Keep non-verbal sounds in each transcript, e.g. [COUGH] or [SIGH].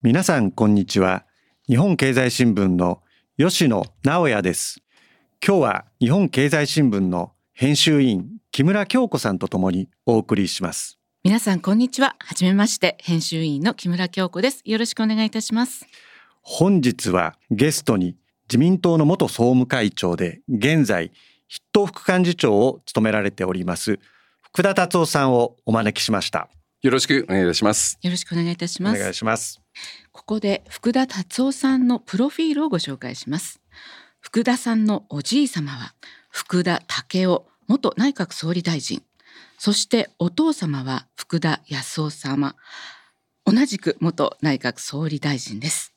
皆さんこんにちは。日本経済新聞の吉野直也です。今日は日本経済新聞の編集員木村京子さんとともにお送りします。皆さんこんにちは。はじめまして編集員の木村京子です。よろしくお願いいたします。本日はゲストに自民党の元総務会長で現在筆頭副幹事長を務められております福田達夫さんをお招きしました。よろしくお願いいたします。よろしくお願いいたします。お願いしますここで福田達夫さんのプロフィールをご紹介します。福田さんのおじい様は福田武雄元内閣総理大臣。そしてお父様は福田康夫様。同じく元内閣総理大臣です。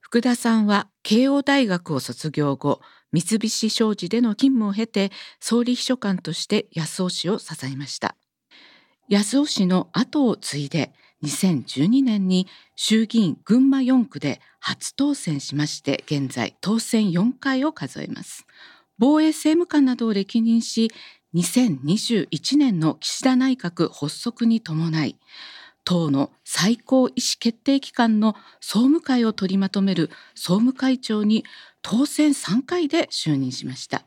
福田さんは慶応大学を卒業後三菱商事での勤務を経て総理秘書官として安尾氏を支えました。安尾氏の後を継いで2012年に衆議院群馬4区で初当選しまして現在当選4回を数えます。防衛政務官などを歴任し2021年の岸田内閣発足に伴い党の最高意思決定機関の総務会を取りまとめる総務会長に当選3回で就任しました。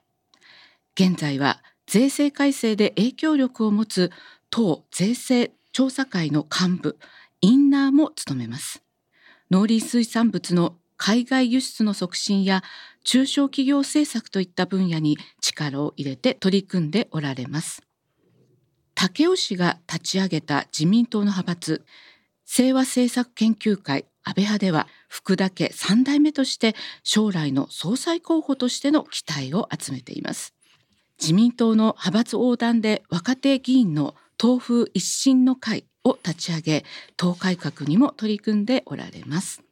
現在は税制改正で影響力を持つ党税制調査会の幹部インナーも務めます。農林水産物の海外輸出の促進や中小企業政策といった分野に力を入れて取り組んでおられます。武雄氏が立ち上げた自民党の派閥清和政策研究会安倍派では福田家3代目として将来の総裁候補としての期待を集めています。自民党の派閥横断で若手議員の党風一新の会を立ち上げ党改革にも取り組んでおられます。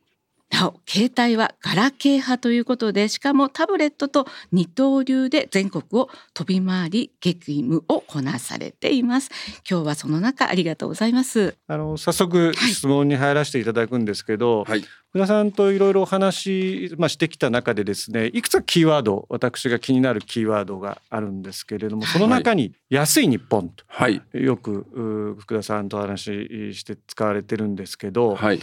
なお携帯はガラケー派ということでしかもタブレットと二刀流で全国を飛び回り激務をこなされています。今日はその中ありがとうございます。あの早速質問に入らせていただくんですけど、はい、福田さんといろいろお話、まあ、してきた中でですねいくつかキーワード私が気になるキーワードがあるんですけれどもその中に「安い日本」と、はい、よく福田さんと話して使われてるんですけど、はい、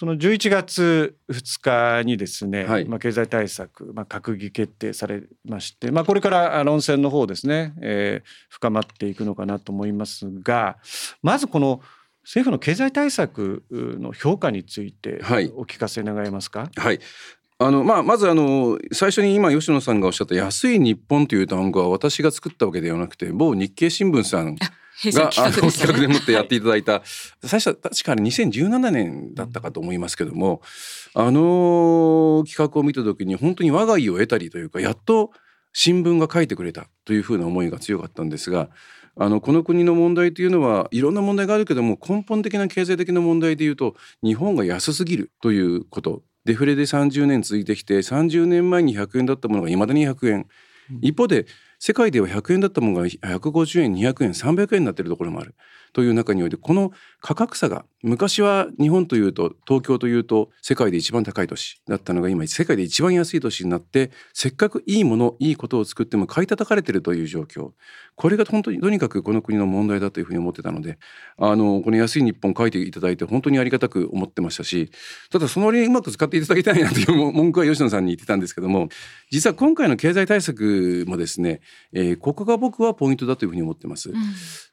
その11月2日にですね、はい。まあ、経済対策、まあ、閣議決定されまして、まあ、これから論戦の方ですね、えー、深まっていくのかなと思いますがまずこの政府の経済対策の評価についてお聞かせ願えますか？はい。あのまあ、まずあの最初に今吉野さんがおっしゃった「安い日本」という単語は私が作ったわけではなくて某日経新聞さん [LAUGHS] があの企画でもってやっていただいた。最初は確かに2017年だったかと思いますけどもあの企画を見た時に本当に我が意を得たりというかやっと新聞が書いてくれたというふうな思いが強かったんですがあのこの国の問題というのはいろんな問題があるけども根本的な経済的な問題でいうと日本が安すぎるということ。デフレで30年続いてきて30年前に100円だったものがいまだに100円、一方で世界では100円だったものが150円200円300円になってるところもある。という中においてこの価格差が昔は日本というと東京というと世界で一番高い都市だったのが今世界で一番安い都市になってせっかくいいものいいことを作っても買い叩かれているという状況これが本当にとにかくこの国の問題だというふうに思ってたのであのこの安い日本書いていただいて本当にありがたく思ってましたしただその割にうまく使っていただきたいなという文句は吉野さんに言ってたんですけども実は今回の経済対策もですね、えー、ここが僕はポイントだというふうに思ってます。うん、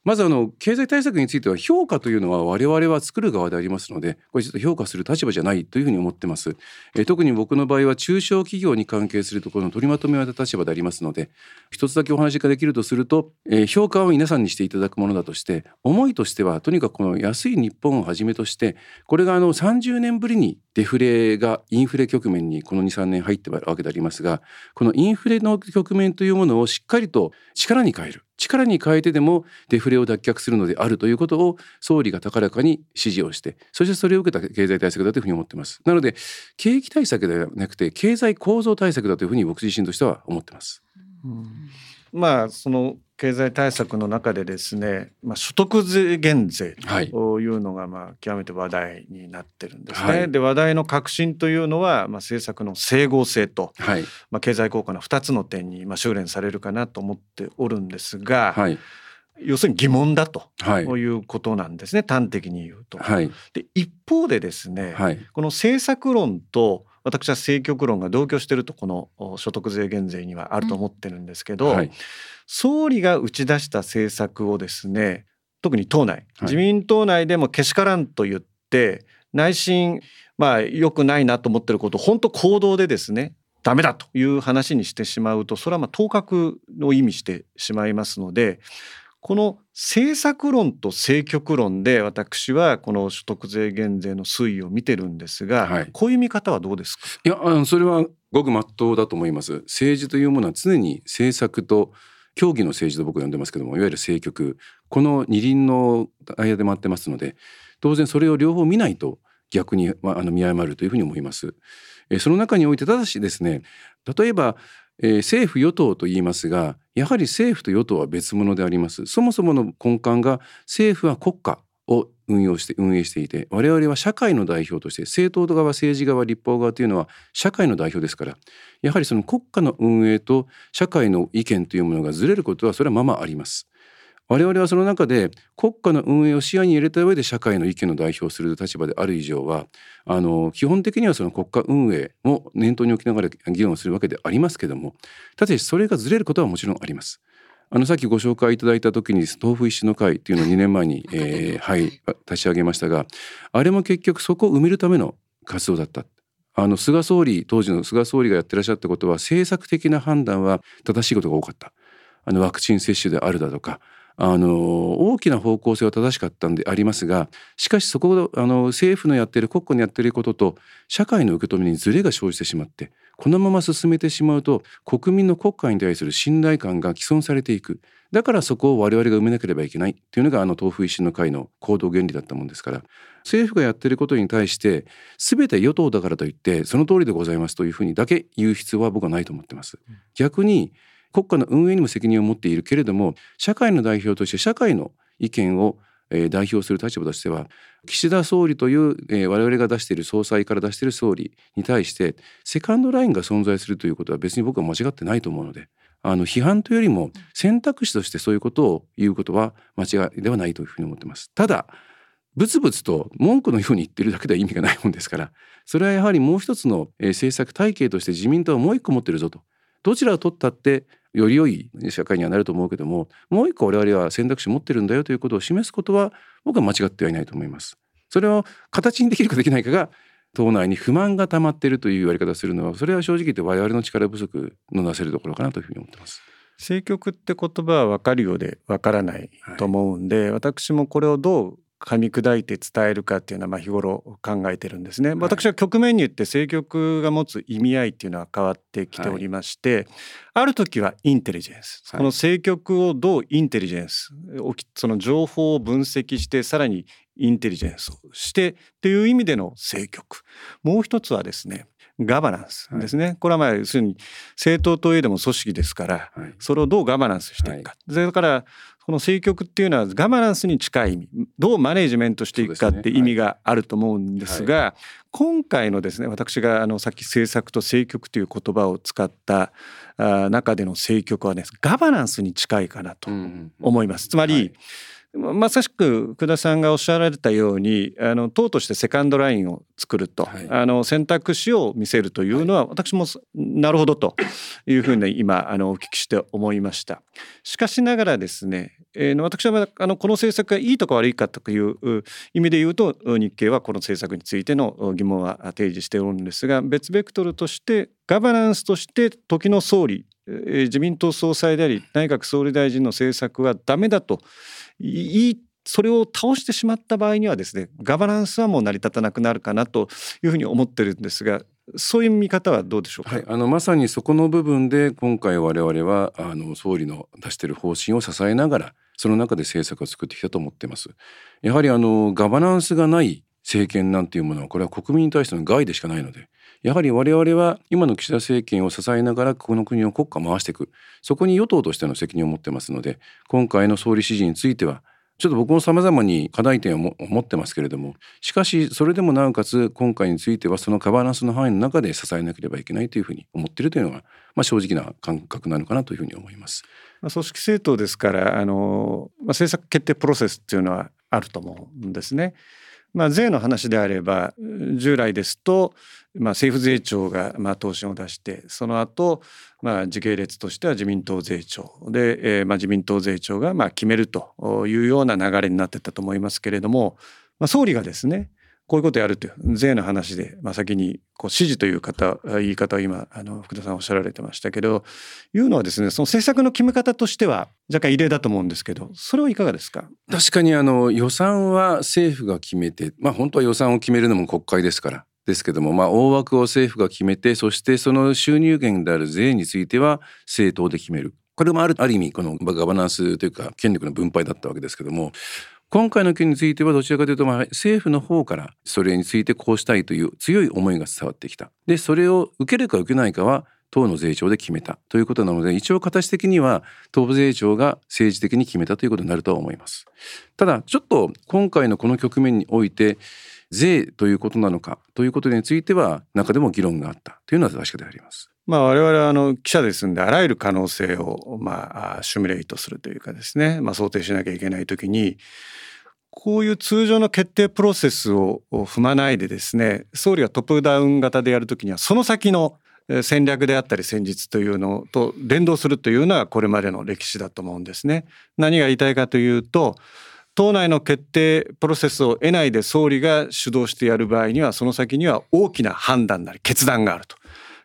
まずあの経済対策については評価というのは我々は作る側でありますのでこれちょっと評価する立場じゃないというふうに思ってます、えー、特に僕の場合は中小企業に関係するところの取りまとめは立場でありますので一つだけお話ができるとすると、えー、評価は皆さんにしていただくものだとして思いとしてはとにかくこの安い日本をはじめとしてこれがあの30年ぶりにデフレがインフレ局面にこの23年入ってるわけでありますがこのインフレの局面というものをしっかりと力に変える。力に変えてでもデフレを脱却するのであるということを総理が高らかに指示をしてそしてそれを受けた経済対策だというふうに思っています。なので景気対策ではなくて経済構造対策だというふうに僕自身としては思ってます。うん。まあその経済対策の中でですね、まあ、所得税減税というのがまあ極めて話題になってるんですね。はい、で話題の革新というのはまあ政策の整合性と、はい、まあ経済効果の2つの点にまあ修練されるかなと思っておるんですが、はい、要するに疑問だと、はい、いうことなんですね。端的に言うと。はい、で一方でですね、はい、この政策論と私は政局論が同居しているとこの所得税減税にはあると思ってるんですけど、うん、総理が打ち出した政策をですね特に党内、自民党内でもけしからんと言って内心まあ良くないなと思ってることを本当行動でですねダメだという話にしてしまうとそれはまあ当確を意味してしまいますのでこの政策論と政局論で私はこの所得税減税の推移を見てるんですが、はい、こういう見方はどうですか？いやそれはごく真っ当だと思います。政治というものは常に政策と競技の政治と僕は呼んでますけどもいわゆる政局。この二輪の間で回ってますので当然それを両方見ないと逆に、まあ、あの見誤るというふうに思います。えその中においてただしですね例えば、えー、政府与党と言いますがやはり政府と与党は別物でありますそもそもの根幹が政府は国家を運用して運営していて我々は社会の代表として政党側政治側立法側というのは社会の代表ですからやはりその国家の運営と社会の意見というものがずれることはそれはままあります。我々はその中で国家の運営を視野に入れた上で社会の意見を代表する立場である以上はあの基本的にはその国家運営も念頭に置きながら議論をするわけでありますけどもただしそれがずれることはもちろんあります。あのさっきご紹介いただいた時に豆腐一種の会っていうのを2年前に、えー、はい立ち上げましたがあれも結局そこを埋めるための活動だった。あの菅総理当時の菅総理がやってらっしゃったことは政策的な判断は正しいことが多かった。あのワクチン接種であるだとかあの大きな方向性は正しかったんでありますがしかしそこあの政府のやってる国家のやってることと社会の受け止めにズレが生じてしまってこのまま進めてしまうと国民の国家に対する信頼感が毀損されていく。だからそこを我々が埋めなければいけない。というのがあの豆腐維新の会の行動原理だったもんですから。政府がやってることに対して全て与党だからといってその通りでございますというふうにだけ言う必要は僕はないと思ってます。逆に国家の運営にも責任を持っているけれども社会の代表として社会の意見を代表する立場としては岸田総理という、我々が出している総裁から出している総理に対してセカンドラインが存在するということは別に僕は間違ってないと思うのであの批判というよりも選択肢としてそういうことを言うことは間違いではないというふうに思ってます。ただブツブツと文句のように言ってるだけでは意味がないもんですからそれはやはりもう一つの政策体系として自民党はもう一個持ってるぞとどちらを取ったってより良い社会にはなると思うけどももう一個我々は選択肢持ってるんだよということを示すことは僕は間違ってはいないと思います。それを形にできるかできないかが党内に不満が溜まっているという言われ方をするのはそれは正直言って我々の力不足のなせるところかなというふうに思ってます。政局って言葉は分かるようで分からないと思うんで、はい、私もこれをどう噛み砕いて伝えるかっていうのはまあ日頃考えてるんですね。私は局面に言って政局が持つ意味合いっていうのは変わってきておりまして、はい、ある時はインテリジェンス、この政局をどうインテリジェンスその情報を分析してさらにインテリジェンスをしてっていう意味での政局。もう一つはですねガバナンスですね、はい、これはまあ要するに政党といえども組織ですから、はい、それをどうガバナンスしていくか、はい、それからこの政局っていうのはガバナンスに近い意味。どうマネジメントしていくかって意味があると思うんですが、今回のですね私があのさっき政策と政局という言葉を使った中での政局はねガバナンスに近いかなと思います。つまり、はいまさしく福田さんがおっしゃられたようにあの党としてセカンドラインを作ると、はい、あの選択肢を見せるというのは、私もなるほどというふうに今あのお聞きして思いました。しかしながらですね、えー、私はあのこの政策がいいとか悪いかという意味で言うと日経はこの政策についての疑問は提示しておるんですが別ベクトルとしてガバナンスとして時の総理自民党総裁であり内閣総理大臣の政策はダメだといいそれを倒してしまった場合にはですねガバナンスはもう成り立たなくなるかなというふうに思ってるんですがそういう見方はどうでしょうか、はい、あのまさにそこの部分で今回我々はあの総理の出している方針を支えながらその中で政策を作ってきたと思っています。やはりあのガバナンスがない政権なんていうものはこれは国民に対しての害でしかないのでやはり我々は今の岸田政権を支えながらこの国を国家を回していくそこに与党としての責任を持ってますので今回の総理指示についてはちょっと僕も様々に課題点を持ってますけれどもしかしそれでもなおかつ今回についてはそのカバナンスの範囲の中で支えなければいけないというふうに思っているというのが、まあ、正直な感覚なのかなというふうに思います。組織政党ですからあの、まあ、政策決定プロセスっていうのはあると思うんですね。まあ、税の話であれば従来ですと、まあ、政府税調がまあ答申を出してその後、まあ時系列としては自民党税調。で、えー、まあ自民党税調がまあ決めるというような流れになってたと思いますけれども、まあ、総理がですねこういうことやるという税の話で、まあ、先にこう指示という方言い方を今あの福田さんおっしゃられてましたけどいうのはですねその政策の決め方としては若干異例だと思うんですけどそれはいかがですか？確かにあの予算は政府が決めてまあ本当は予算を決めるのも国会ですからですけども、まあ、大枠を政府が決めてそしてその収入源である税については政党で決める。これもあるある意味このガバナンスというか権力の分配だったわけですけども今回の件についてはどちらかというと、まあ、政府の方からそれについてこうしたいという強い思いが伝わってきた。で、それを受けるか受けないかは党の税調で決めたということなので、一応形的には党税調が政治的に決めたということになるとは思います。ただ、ちょっと今回のこの局面において、税ということなのかということについては中でも議論があったというのは確かであります。まあ、我々はあの記者ですんであらゆる可能性をまあシミュレートするというかですね、まあ、想定しなきゃいけない時にこういう通常の決定プロセスを踏まないでですね総理がトップダウン型でやるときにはその先の戦略であったり戦術というのと連動するというのはこれまでの歴史だと思うんですね。何が言いたいかというと党内の決定プロセスを得ないで総理が主導してやる場合にはその先には大きな判断なり決断があると。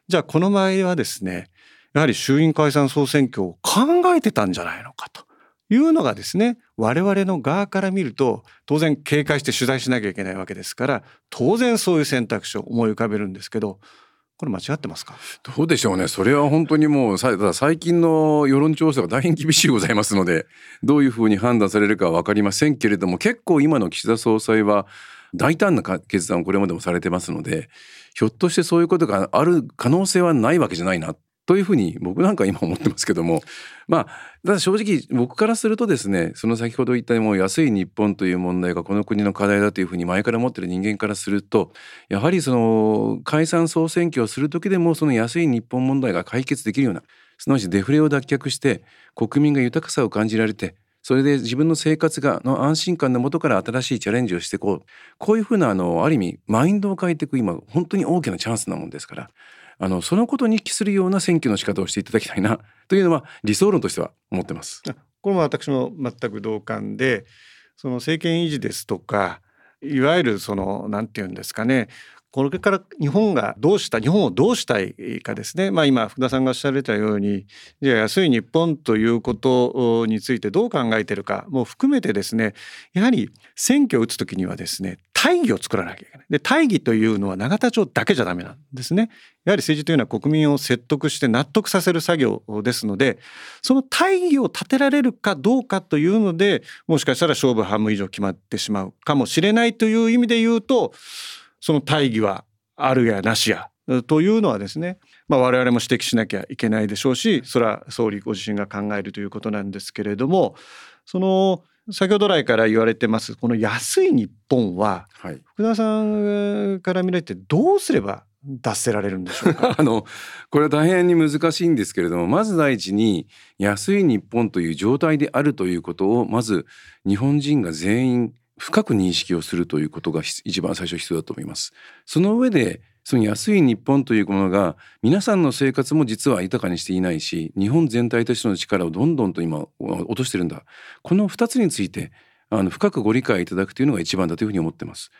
じゃあこの場合はですねやはり衆院解散総選挙を考えてたんじゃないのかというのがですね我々の側から見ると当然警戒して取材しなきゃいけないわけですから当然そういう選択肢を思い浮かべるんですけどこれ間違ってますか？どうでしょうね。それは本当にもうただ最近の世論調査が大変厳しいございますのでどういうふうに判断されるかは分かりませんけれども結構今の岸田総裁は大胆な決断をこれまでもされてますのでひょっとしてそういうことがある可能性はないわけじゃないなというふうに僕なんか今思ってますけども。[LAUGHS] まあただ正直僕からするとですねその先ほど言ったもう安い日本という問題がこの国の課題だというふうに前から思ってる人間からするとやはりその解散総選挙をする時でもその安い日本問題が解決できるようなすなわちデフレを脱却して国民が豊かさを感じられてそれで自分の生活がの安心感のもとから新しいチャレンジをしていこうこういうふうなあのある意味マインドを変えていく今本当に大きなチャンスなもんですからあのそのことに帰するような選挙の仕方をしていただきたいな [LAUGHS] というのは理想論としては思ってます。これも私も全く同感でその政権維持ですとかいわゆるその何て言うんですかねこれから日本がどうした日本をどうしたいかですね、まあ、今福田さんがおっしゃられたようにじゃあ安い日本ということについてどう考えてるかも含めてですねやはり選挙を打つ時にはですね大義を作らなきゃいけない。で大義というのは永田町だけじゃダメなんですね。やはり政治というのは国民を説得して納得させる作業ですのでその大義を立てられるかどうかというのでもしかしたら勝負半分以上決まってしまうかもしれないという意味で言うとその大義はあるやなしや。というのはですね、まあ、我々も指摘しなきゃいけないでしょうしそれは総理ご自身が考えるということなんですけれどもその先ほど来から言われてますこの安い日本は、はい、福田さんから見られてどうすれば脱せられるんでしょうか？[LAUGHS] あのこれは大変に難しいんですけれどもまず第一に安い日本という状態であるということをまず日本人が全員深く認識をするということが一番最初必要だと思います。その上でその安い日本というものが皆さんの生活も実は豊かにしていないし日本全体としての力をどんどんと今落としてるんだこの2つについてあの深くご理解いただくというのが一番だというふうに思ってます。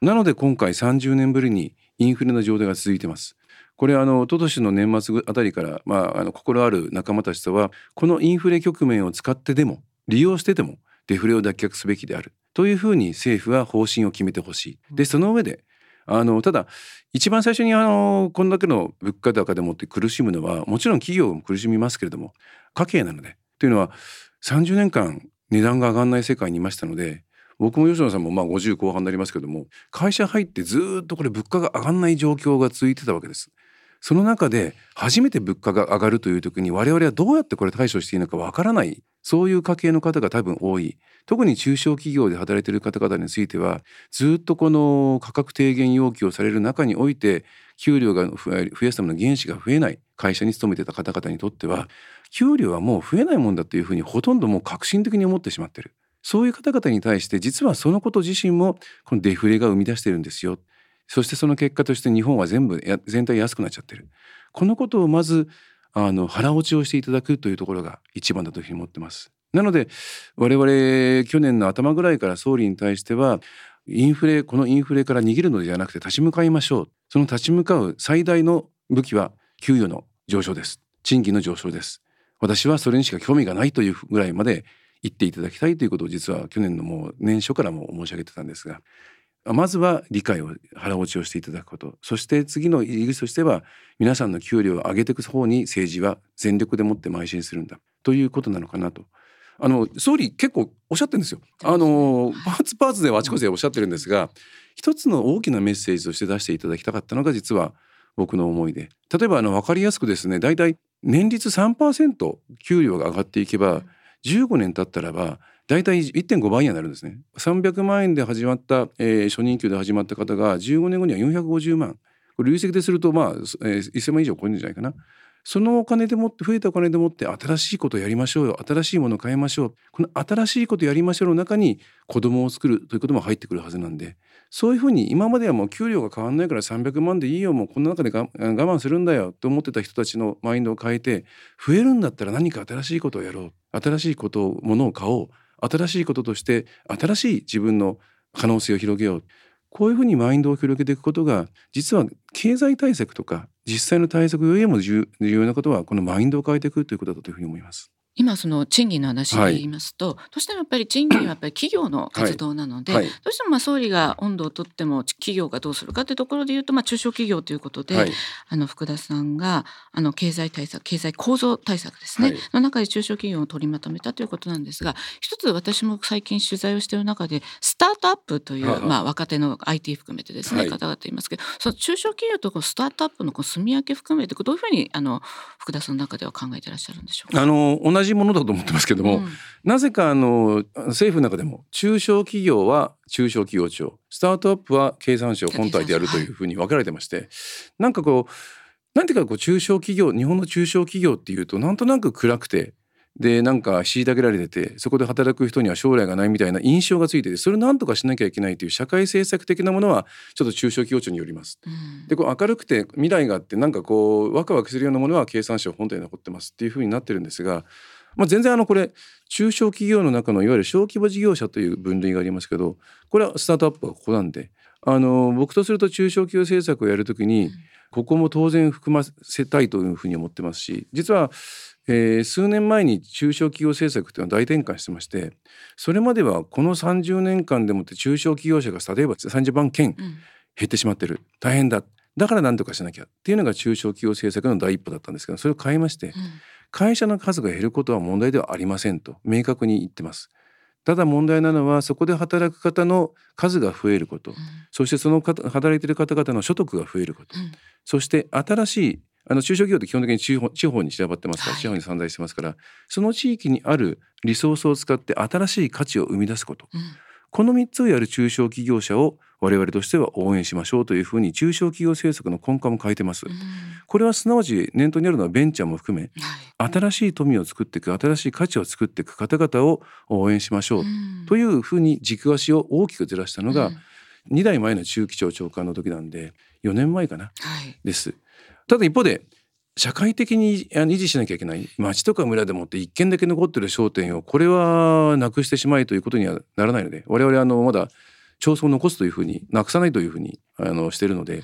なので今回30年ぶりにインフレの状態が続いてます。これあの一昨年の年末あたりから、まあ、あの心ある仲間たちとはこのインフレ局面を使ってでも利用してでもデフレを脱却すべきであるというふうに政府は方針を決めてほしい。でその上であのただ一番最初にあのこんだけの物価高でもって苦しむのはもちろん企業も苦しみますけれども家計なのでというのは30年間値段が上がらない世界にいましたので僕も吉野さんもまあ50後半になりますけども会社入ってずっとこれ物価が上がらない状況が続いてたわけです。その中で初めて物価が上がるという時に我々はどうやってこれ対処していいのかわからないそういう家計の方が多分多い。特に中小企業で働いている方々についてはずっとこの価格低減要求をされる中において給料が増やすための原資が増えない会社に勤めてた方々にとっては給料はもう増えないもんだというふうにほとんどもう革新的に思ってしまってる。そういう方々に対して実はそのこと自身もこのデフレが生み出してるんですよ。そしてその結果として日本は全部全体安くなっちゃってる。このことをまずあの腹落ちをしていただくというところが一番だというふうに思ってます。なので我々去年の頭ぐらいから総理に対してはインフレこのインフレから逃げるのではなくて立ち向かいましょう。その立ち向かう最大の武器は給与の上昇です。賃金の上昇です。私はそれにしか興味がないというぐらいまで言っていただきたいということを実は去年のもう年初からも申し上げてたんですがまずは理解を腹落ちをしていただくこと。そして次の入り口としては皆さんの給料を上げていく方に政治は全力でもって邁進するんだ。ということなのかなと。あの総理結構おっしゃってるんですよ。あのパーツパーツであちこちでおっしゃってるんですが一つの大きなメッセージとして出していただきたかったのが実は僕の思いで。例えばあの分かりやすくですね大体年率3%給料が上がっていけば15年経ったらば大体1.5倍になるんですね。300万円で始まった、えー、初任給で始まった方が15年後には450万。これ累積でするとまあ、えー、1000万以上超えるんじゃないかな。そのお金でもって増えたお金でもって新しいことをやりましょうよ新しいものを変えましょうこの新しいことをやりましょうの中に子供を作るということも入ってくるはずなんでそういうふうに今まではもう給料が変わんないから300万でいいよもうこの中で我慢するんだよと思ってた人たちのマインドを変えて増えるんだったら何か新しいことをやろう新しいことをものを買おう新しいこととして新しい自分の可能性を広げようこういうふうにマインドを広げていくことが実は経済対策とか実際の対策よりも重要なことはこのマインドを変えていくということだというふうに思います。今その賃金の話で言いますと、はい、どうしてもやっぱり賃金はやっぱり企業の活動なので、はい。はい、どうしてもまあ総理が温度をとっても企業がどうするかというところで言うとまあ中小企業ということで、あの福田さんがあの経済対策経済構造対策ですね、の中で中小企業を取りまとめたということなんですが一つ私も最近取材をしている中でスタートアップという、まあ、若手の IT 含めてですね、方々いますけどその中小企業とスタートアップのこう住み分け含めてどういうふうにあの福田さんの中では考えていらっしゃるんでしょうか？あの同じものだと思ってますけども、うん、なぜかあの政府の中でも中小企業は中小企業庁スタートアップは経産省本体でやるというふうに分けられてまして、はい、なんかこうなんていうかこう中小企業日本の中小企業っていうとなんとなく暗くてでなんか虐げられててそこで働く人には将来がないみたいな印象がついててそれを何とかしなきゃいけないという社会政策的なものはちょっと中小企業庁によります。うん、でこう明るくて未来があってなんかこうワクワクするようなものは経産省本体に残ってますっていうふうになってるんですがまあ、全然あのこれ中小企業の中のいわゆる小規模事業者という分類がありますけどこれはスタートアップがここなんであの僕とすると中小企業政策をやるときにここも当然含ませたいというふうに思ってますし実は、えー、数年前に中小企業政策というのは大転換してましてそれまではこの30年間でもって中小企業者が例えば30万件減ってしまってる。大変だ。だから何とかしなきゃっていうのが中小企業政策の第一歩だったんですけどそれを変えまして、うん会社の数が減ることは問題ではありませんと明確に言ってます。ただ問題なのはそこで働く方の数が増えること、うん、そしてその働いている方々の所得が増えること、うん、そして新しいあの中小企業って基本的に地方地方に散らばってますから、はい、地方に散在してますからその地域にあるリソースを使って新しい価値を生み出すこと、うん、この3つをやる中小企業者を我々としては応援しましょうというふうに中小企業政策の根幹も変えてます。これはすなわち念頭にあるのはベンチャーも含め、はい、新しい富を作っていく新しい価値を作っていく方々を応援しましょうというふうに軸足を大きくずらしたのが、2代前の中期長長官の時なんで4年前かな、はい、です。ただ一方で社会的に維持しなきゃいけない町とか村でもって一軒だけ残ってる商店をこれはなくしてしまいということにはならないので我々あのまだ町村を残すというふうになくさないというふうにあのしてるので、うん、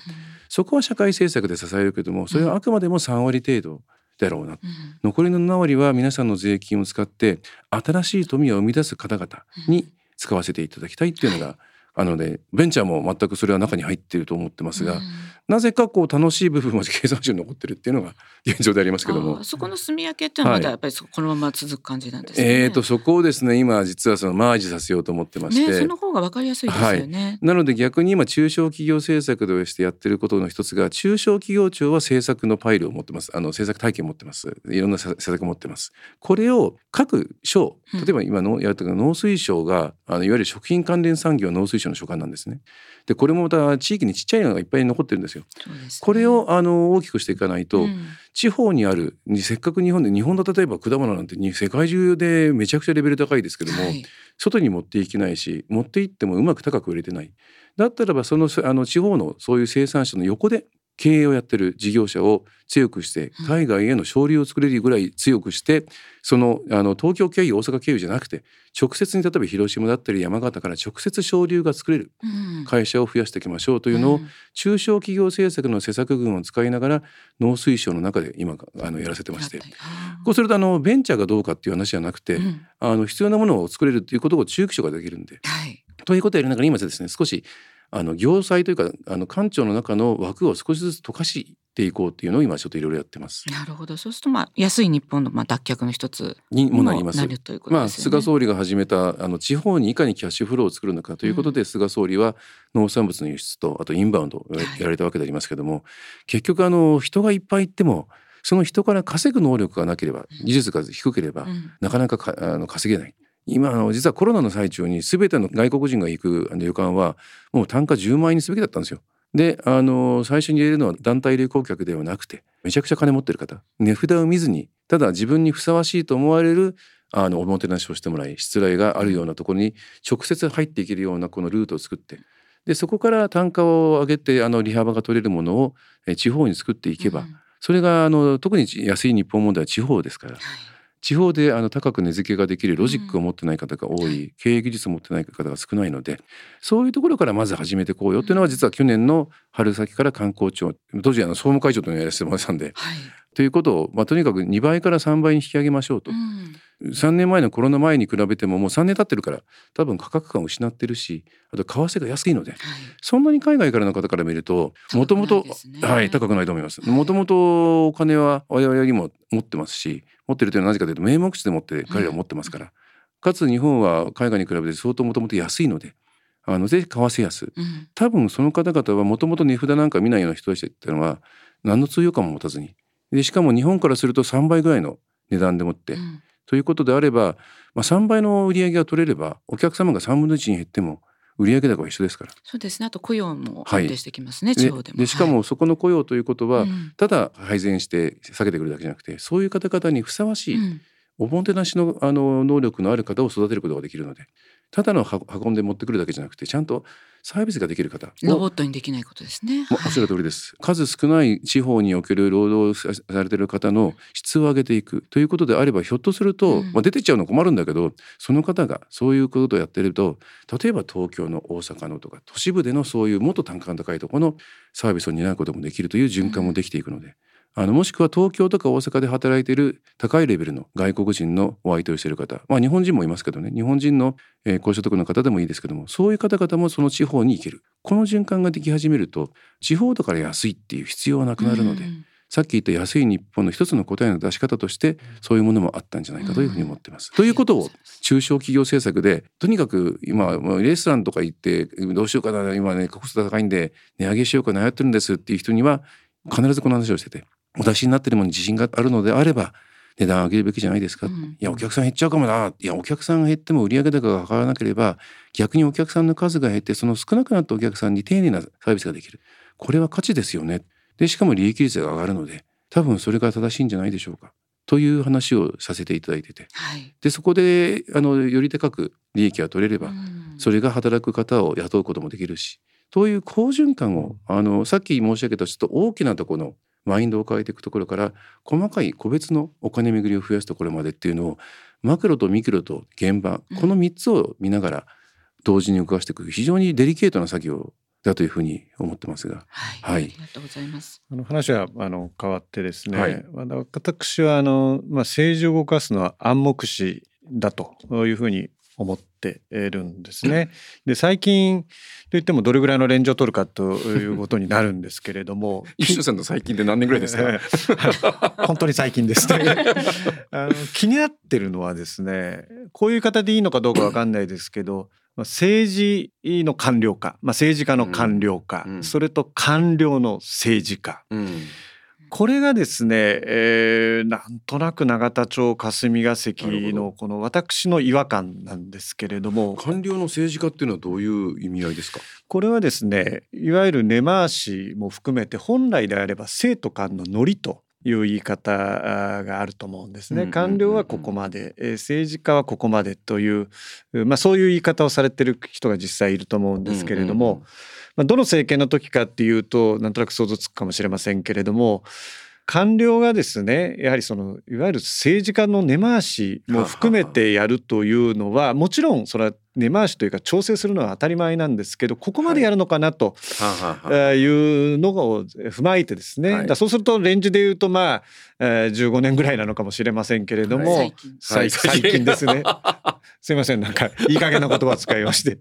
そこは社会政策で支えるけどもそれはあくまでも3割程度だろうな、うん、残りの7割は皆さんの税金を使って新しい富を生み出す方々に使わせていただきたいっていうのが、あのでベンチャーも全くそれは中に入っていると思ってますが、なぜかこう楽しい部分も経産省に残ってるっていうのが [LAUGHS] 現状でありますけども。そこの住み分けっていうのはまだやっぱりこのまま続く感じなんですね、えーとそこをですね今実はそのマージさせようと思ってまして、ね、その方が分かりやすいですよね、はい、なので逆に今中小企業政策としてやってることの一つが中小企業庁は政策のパイルを持ってます。あの政策体系を持ってます。いろんな政策を持ってます。これを各省例えば今のやると農水省があのいわゆる食品関連産業農水省の所管なんですね。でこれもまた地域にちっちゃいのがいっぱい残ってるんですよ。すね、これをあの大きくしていかないと、うん、地方にあるせっかく日本で日本の例えば果物なんて世界中でめちゃくちゃレベル高いですけども、はい、外に持っていけないし持っていってもうまく高く売れてない。だったらばそのあの地方のそういう生産者の横で経営をやってる事業者を強くして海外への昇流を作れるぐらい強くしてそのあの東京経由大阪経由じゃなくて直接に例えば広島だったり山形から直接昇流が作れる会社を増やしていきましょうというのを中小企業政策の施策群を使いながら農水省の中で今あのやらせてまして。こうするとあのベンチャーがどうかっていう話じゃなくて、あの必要なものを作れるっていうことを中期省ができるんで。ということをやりながら今ですね少しあの業裁というかあの官庁の中の枠を少しずつ溶かしていこうっていうのを今ちょっといろいろやってます。なるほど。そうするとまあ安い日本のまあ脱却の一つにもなります。なるということ、ね、まあ菅総理が始めたあの地方にいかにキャッシュフローを作るのかということで、うん、菅総理は農産物の輸出とあとインバウンドをやられたわけでありますけども、はい、結局あの人がいっぱい行ってもその人から稼ぐ能力がなければ技術が低ければ、うん、なかなかかあの稼げない。今の実はコロナの最中に全ての外国人が行く旅館はもう単価10万円にすべきだったんですよ。であの最初に入れるのは団体旅行客ではなくてめちゃくちゃ金持ってる方値札を見ずにただ自分にふさわしいと思われるあのおもてなしをしてもらい失礼があるようなところに直接入っていけるようなこのルートを作ってでそこから単価を上げてあの利幅が取れるものを地方に作っていけば、うん、それがあの特に安い日本問題は地方ですから。はい地方であの高く値付けができるロジックを持ってない方が多い、うん、経営技術を持ってない方が少ないのでそういうところからまず始めていこうよっていうのは実は去年の春先から観光庁当時あの総務会長というのをやらせてもらってたんで、はい、ということを、まあ、とにかく2倍から3倍に引き上げましょうと。うん。3年前のコロナ前に比べてももう3年経ってるから多分価格感を失ってるしあと為替が安いので、はい、そんなに海外からの方から見るともともとはい高くないと思います。もともとお金は我々よりも持ってますし持ってるというのはなぜかというと名目地で持って彼らは持ってますから、かつ日本は海外に比べて相当もともと安いのであのぜひ為替安、うん、多分その方々はもともと値札なんか見ないような人たちっていうのは何の通用感も持たずに。でしかも日本からすると3倍ぐらいの値段でもって、うん、ということであれば、まあ、3倍の売り上げが取れればお客様が3分の1に減っても売上高は一緒ですから。そうですね。あと雇用も安定してきますね。はい、地方でも。でしかもそこの雇用ということは、はい、ただ改善して下げてくるだけじゃなくて、そういう方々にふさわしい、おもてなしのあの能力のある方を育てることができるので、ただの運んで持ってくるだけじゃなくてちゃんとサービスができる方ロボットにできないことですね。おっしゃる通りです、はい、数少ない地方における労働されてる方の質を上げていくということであればひょっとすると、うん、まあ、出てっちゃうの困るんだけどその方がそういうことをやってると例えば東京の大阪のとか都市部でのそういうもっと単価の高いところのサービスを担うこともできるという循環もできていくので。うんあのもしくは東京とか大阪で働いている高いレベルの外国人のお相手をしている方。まあ日本人もいますけどね。日本人の、えー、高所得の方でもいいですけどもそういう方々もその地方に行ける。この循環ができ始めると地方だから安いっていう必要はなくなるので。さっき言った安い日本の一つの答えの出し方としてそういうものもあったんじゃないかというふうに思ってます。ということを中小企業政策でとにかく今レストランとか行ってどうしようかな今ねコスト高いんで値上げしようか悩ってるんですっていう人には必ずこの話をしててお出しになってるものに自信があるのであれば値段上げるべきじゃないですか、うん、いやお客さん減っちゃうかもな。いやお客さんが減っても売上高が変わらなければ逆にお客さんの数が減ってその少なくなったお客さんに丁寧なサービスができる。これは価値ですよね。でしかも利益率が上がるので多分それが正しいんじゃないでしょうか。という話をさせていただいてて、はい、でそこであのより高く利益が取れれば、うん、それが働く方を雇うこともできるしという好循環をあのさっき申し上げたちょっと大きなところのマインドを変えていくところから細かい個別のお金巡りを増やすところまでっていうのをマクロとミクロと現場この3つを見ながら同時に動かしていく非常にデリケートな作業だというふうに思ってますが、はい、はい、ありがとうございます。あの話はあの変わってですね、はい、私はあのまあ政治を動かすのは暗黙視だというふうに思っているんですね。で最近といってもどれぐらいのレンジを取るかということになるんですけれども [LAUGHS] 一緒さんの最近で何年ぐらいですか？[LAUGHS] 本当に最近です。ね [LAUGHS] あの気になってるのはですねこういう方でいいのかどうかわかんないですけど政治の官僚化、まあ、政治家の官僚化、うんうん、それと官僚の政治家、うんこれがですね、えー、なんとなく永田町霞が関のこの私の違和感なんですけれども。官僚の政治家っていうのはどういう意味合いですか？これはですねいわゆる根回しも含めて本来であれば生徒間のノリという言い方があると思うんですね。官僚はここまで、政治家はここまでという、まあ、そういう言い方をされてる人が実際いると思うんですけれども、まあ、どの政権の時かっていうとなんとなく想像つくかもしれませんけれども官僚がですねやはりそのいわゆる政治家の根回しも含めてやるというのはもちろんそれは根回しというか調整するのは当たり前なんですけどここまでやるのかなというのを踏まえてですね、だそうするとレンジで言うとまあ15年ぐらいなのかもしれませんけれども、最近。ですね。[LAUGHS] すいませんなんかいい加減な言葉を使いまして。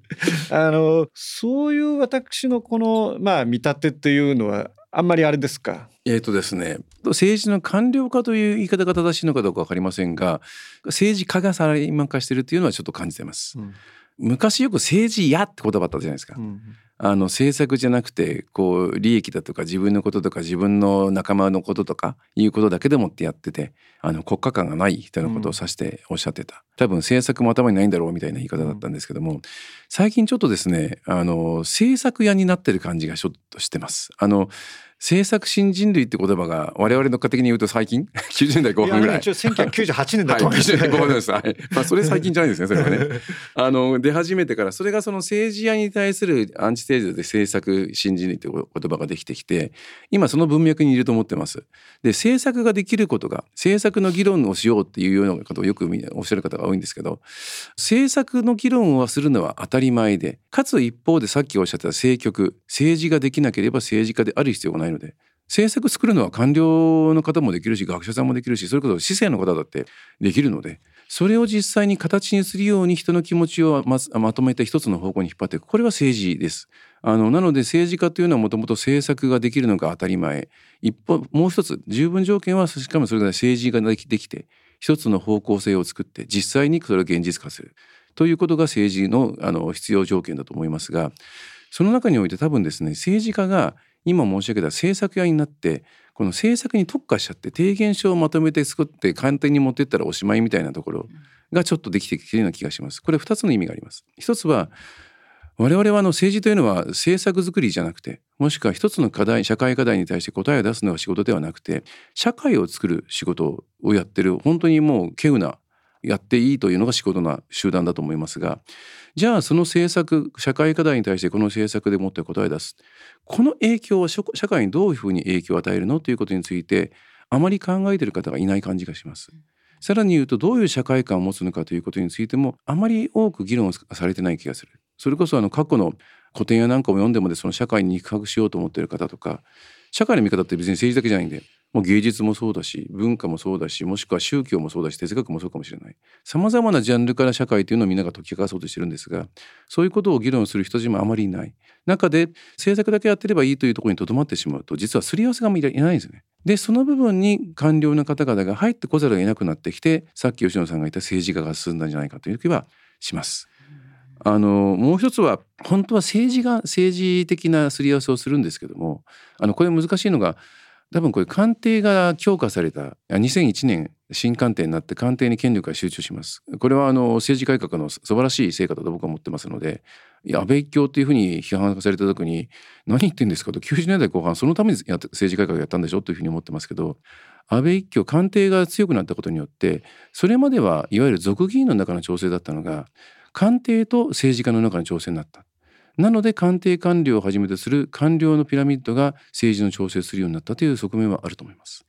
あのそういう私のこのまあ見立てっていうのはあんまりあれですか？えっ、とですね政治の官僚化という言い方が正しいのかどうか分かりませんが政治家がサラリーマン化してるっていうのはちょっと感じてます。うん、昔よく政治やって言葉あったじゃないですか。うんあの政策じゃなくてこう利益だとか自分のこととか自分の仲間のこととかいうことだけでもってやっててあの国家観がない人のことを指しておっしゃってた、多分政策も頭にないんだろうみたいな言い方だったんですけども最近ちょっとですねあの政策屋になってる感じがちょっとしてます。あの政策新人類って言葉が我々の家的に言うと最近？[LAUGHS] 90年代後半ぐらい。一応1998年だと思います、ね。はい、90年代後半です。はい。まあそれ最近じゃないですね。それはね。[LAUGHS] あの出始めてからそれがその政治家に対するアンチテーゼで政策新人類って言葉ができてきて今その文脈にいると思ってます。で政策ができることが政策の議論をしようっていうようなことをよくおっしゃる方が多いんですけど政策の議論をするのは当たり前でかつ一方でさっきおっしゃった政局政治ができなければ政治家である必要がないので政策作るのは官僚の方もできるし学者さんもできるしそれこそ市政の方だってできるのでそれを実際に形にするように人の気持ちをままとめて一つの方向に引っ張っていく。これは政治です。あのなので政治家というのはもともと政策ができるのが当たり前。一方もう一つ十分条件はしかもそれが政治ができて一つの方向性を作って実際にそれを現実化する。ということが政治のあの必要条件だと思いますがその中において多分ですね政治家が今申し上げた政策屋になってこの政策に特化しちゃって提言書をまとめて作って簡単に持ってったらおしまいみたいなところがちょっとできてきてるような気がします。これ2つの意味があります。一つは我々はあの政治というのは政策作りじゃなくてもしくは一つの課題社会課題に対して答えを出すのが仕事ではなくて社会を作る仕事をやってる本当にもう稀有なやっていいというのが仕事な集団だと思いますがじゃあその政策社会課題に対してこの政策でもって答え出すこの影響は社会にどういうふうに影響を与えるのということについてあまり考えている方がいない感じがします。さらに言うとどういう社会観を持つのかということについてもあまり多く議論されてない気がする。それこそあの過去の古典やなんかを読んでもでその社会に肉薄しようと思っている方とか社会の見方って別に政治だけじゃないんでもう芸術もそうだし文化もそうだしもしくは宗教もそうだし哲学もそうかもしれないさまざまなジャンルから社会というのをみんなが解き明かそうとしてるんですがそういうことを議論する人たちもあまりいない中で政策だけやってればいいというところにとどまってしまうと実はすり合わせがいないんですね。でその部分に官僚の方々が入ってこざるを得なくなってきてさっき吉野さんが言った政治家が進んだんじゃないかという気はします。あのもう一つは本当は政治が政治的なすり合わせをするんですけどもあのこれ難しいのが多分これ官邸が強化された2001年新官邸になって官邸に権力が集中します。これはあの政治改革の素晴らしい成果だと僕は思ってますので安倍一強っていうふうに批判された時に何言ってんですかと90年代後半そのために政治改革やったんでしょというふうに思ってますけど安倍一強官邸が強くなったことによってそれまではいわゆる俗議員の中の調整だったのが官邸と政治家の中の調整になった。なので官邸官僚をはじめとする官僚のピラミッドが政治の調整するようになったという側面はあると思います。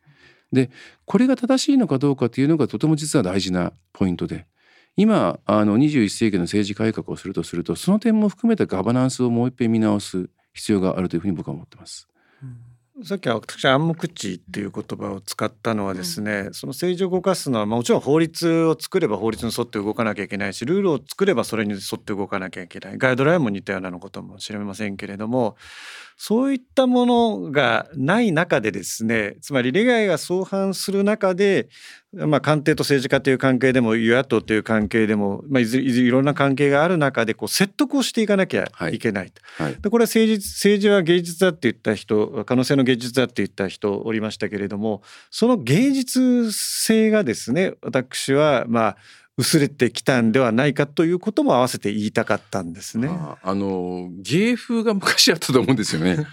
でこれが正しいのかどうかというのがとても実は大事なポイントで今あの21世紀の政治改革をするとするとその点も含めたガバナンスをもう一遍見直す必要があるというふうに僕は思ってます。さっきは私暗黙知っていう言葉を使ったのはですね、うん、その政治を動かすのは、まあ、もちろん法律を作れば法律に沿って動かなきゃいけないしルールを作ればそれに沿って動かなきゃいけない。ガイドラインも似たようなことも知れませんけれどもそういったものがない中でですねつまり利害が相反する中でまあ、官邸と政治家という関係でも与野党という関係でも、まあ、いずれいろんな関係がある中でこう説得をしていかなきゃいけない、はいはい、でこれは政治政治は芸術だって言った人可能性の芸術だって言った人おりましたけれどもその芸術性がですね私はまあ薄れてきたんではないかということも合わせて言いたかったんですね。あの芸風が昔あったと思うんですよね。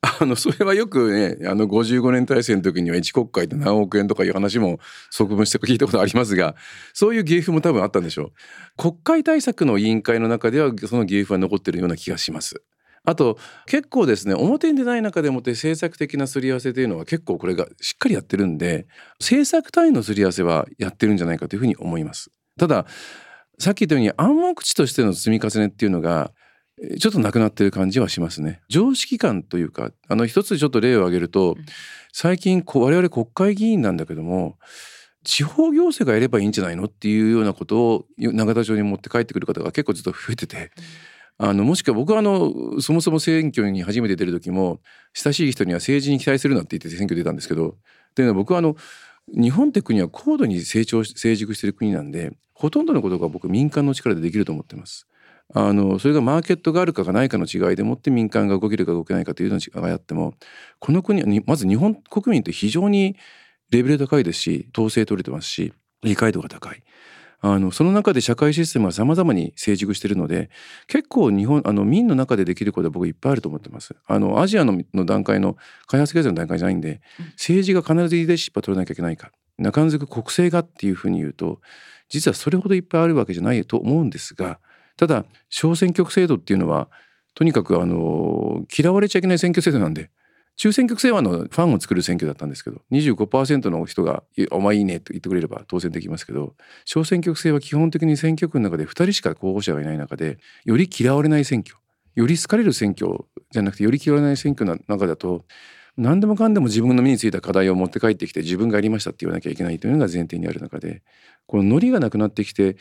[LAUGHS] あのそれはよくねあの55年体制の時には一国会で何億円とかいう話も側分して聞いたことありますがそういう芸風も多分あったんでしょう国会対策の委員会の中ではその芸風は残ってるような気がしますあと結構ですね表に出ない中でもって政策的なすり合わせというのは結構これがしっかりやってるんで政策単位のすり合わせはやってるんじゃないかというふうに思いますたださっき言ったように暗黙知としての積み重ねっていうのがちょっとなくなってる感じはしますね。常識感というかあの一つちょっと例を挙げると最近我々国会議員なんだけども地方行政がやればいいんじゃないのっていうようなことを永田町に持って帰ってくる方が結構ずっと増えてて。あのもしくは僕はあのそもそも選挙に初めて出る時も親しい人には政治に期待するなって言って選挙出たんですけどというのは僕はあの日本って国は高度に成長成熟している国なんでほとんどのことが僕民間の力でできると思ってます。あのそれがマーケットがあるかがないかの違いでもって民間が動けるか動けないかというのがあってもこの国はまず日本国民って非常にレベル高いですし統制取れてますし理解度が高い。あのその中で社会システムは様々に成熟しているので結構日本あの民の中でできることは僕いっぱいあると思ってます。あのアジアのの段階の開発経済の段階じゃないんで政治が必ずリーダーシップを取らなきゃいけないか中んづく国政がっていうふうに言うと実はそれほどいっぱいあるわけじゃないと思うんですがただ小選挙区制度っていうのはとにかくあの嫌われちゃいけない選挙制度なんで中選挙区制はのファンを作る選挙だったんですけど25%の人が「お前いいね」と言ってくれれば当選できますけど小選挙区制は基本的に選挙区の中で2人しか候補者がいない中でより嫌われない選挙より好かれる選挙じゃなくてより嫌われない選挙の中だと何でもかんでも自分の身についた課題を持って帰ってきて自分がやりましたって言わなきゃいけないというのが前提にある中でこのノリがなくなってきて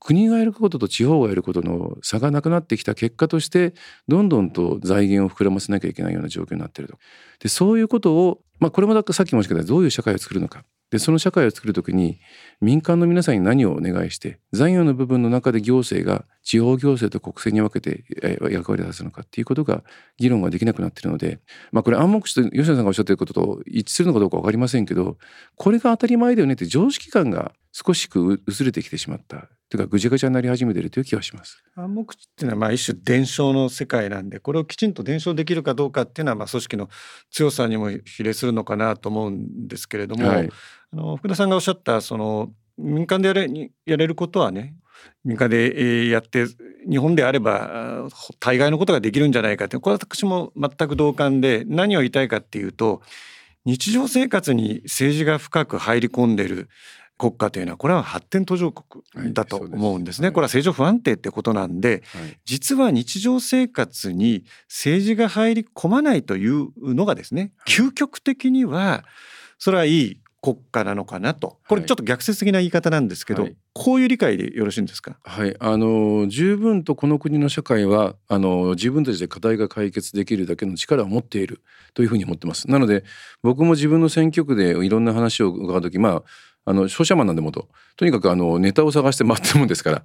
国がやることと地方がやることの差がなくなってきた結果としてどんどんと財源を膨らませなきゃいけないような状況になっていると。でそういうことを、まあ、これもださっきもしかしたどういう社会を作るのかでその社会を作る時に民間の皆さんに何をお願いして残余の部分の中で行政が地方行政と国政に分けて役割を果たすのかっていうことが議論ができなくなっているので、まあ、これ暗黙知と吉野さんがおっしゃっていることと一致するのかどうか分かりませんけどこれが当たり前だよねって常識感が少しく薄れてきてしまったというかぐちゃぐちゃになり始めているという気がします。暗黙知っていうのはまあ一種伝承の世界なんでこれをきちんと伝承できるかどうかっていうのはまあ組織の強さにも比例するのかなと思うんですけれども、はい、あの福田さんがおっしゃったその民間でやれやれることはね民間でやって日本であれば大概のことができるんじゃないかってこれは私も全く同感で何を言いたいかっていうと日常生活に政治が深く入り込んでる国家というのはこれは発展途上国だと思うんですね。はい、これは政情不安定ってことなんで、はい、実は日常生活に政治が入り込まないというのがですね、究極的にはそれはいい国家なのかなと。これちょっと逆説的な言い方なんですけど、はい、こういう理解でよろしいんですか？はい。あの十分とこの国の社会はあの自分たちで課題が解決できるだけの力を持っているというふうに思ってます。なので僕も自分の選挙区でいろんな話を伺う時まああの商社マンなんでもととにかくあのネタを探して待ってるもんですから。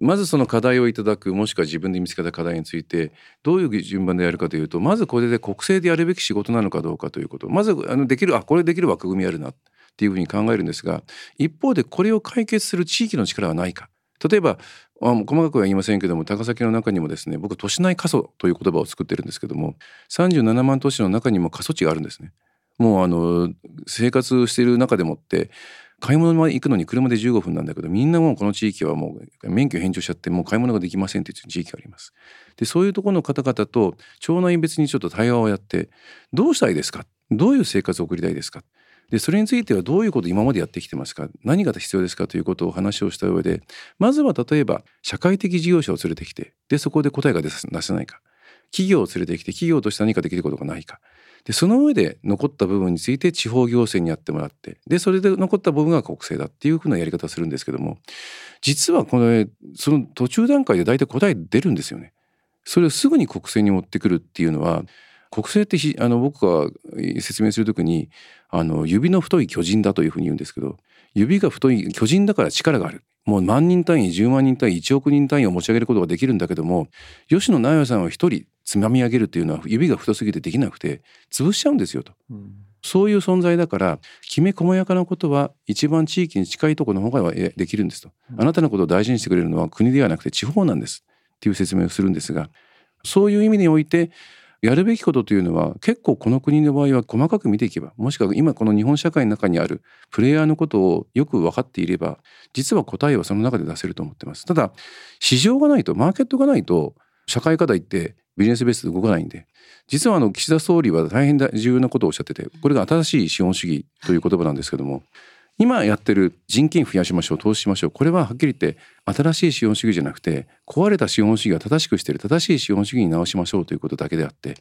まずその課題をいただくもしくは自分で見つけた課題についてどういう順番でやるかというとまずこれで国政でやるべき仕事なのかどうかということ。まずあのできるあこれできる枠組みあるなっていうふうに考えるんですが一方でこれを解決する地域の力はないか。例えばあ細かくは言いませんけども高崎の中にもですね僕都市内過疎という言葉を作ってるんですけども37万都市の中にも過疎地があるんですね。もうあの生活している中でもって買い物まで行くのに車で15分なんだけどみんなもうこの地域はもう免許返上しちゃってもう買い物ができませんっていう地域があります。でそういうところの方々と町内別にちょっと対話をやってどうしたいですか？どういう生活を送りたいですか？でそれについてはどういうことを今までやってきてますか？何が必要ですか？ということを話をした上でまずは例えば社会的事業者を連れてきてでそこで答えが出せないか。企業を連れてきて企業として何かできることがないか。でその上で残った部分について地方行政にやってもらってでそれで残った部分が国政だっていうふうなやり方をするんですけども実はこのその途中段階で大体答え出るんですよね。それをすぐに国政に持ってくるっていうのは国政ってあの僕が説明する時にあの指の太い巨人だというふうに言うんですけど指が太い巨人だから力があるもう万人単位10万人単位1億人単位を持ち上げることができるんだけども吉野直哉さんは一人つまみ上げるっていうのは指が太すぎてできなくて潰しちゃうんですよと、うん、そういう存在だからきめ細やかなことは一番地域に近いところの方ができるんですと、うん、あなたのことを大事にしてくれるのは国ではなくて地方なんですっていう説明をするんですがそういう意味においてやるべきことというのは結構この国の場合は細かく見ていけばもしくは今この日本社会の中にあるプレイヤーのことをよく分かっていれば実は答えはその中で出せると思ってます。ただ市場がないとマーケットがないと社会課題ってビジネスベースで動かないんで実はあの岸田総理は大変重要なことをおっしゃっててこれが新しい資本主義という言葉なんですけども今やってる人件増やしましょう投資しましょうこれははっきり言って新しい資本主義じゃなくて壊れた資本主義が正しくしてる正しい資本主義に直しましょうということだけであって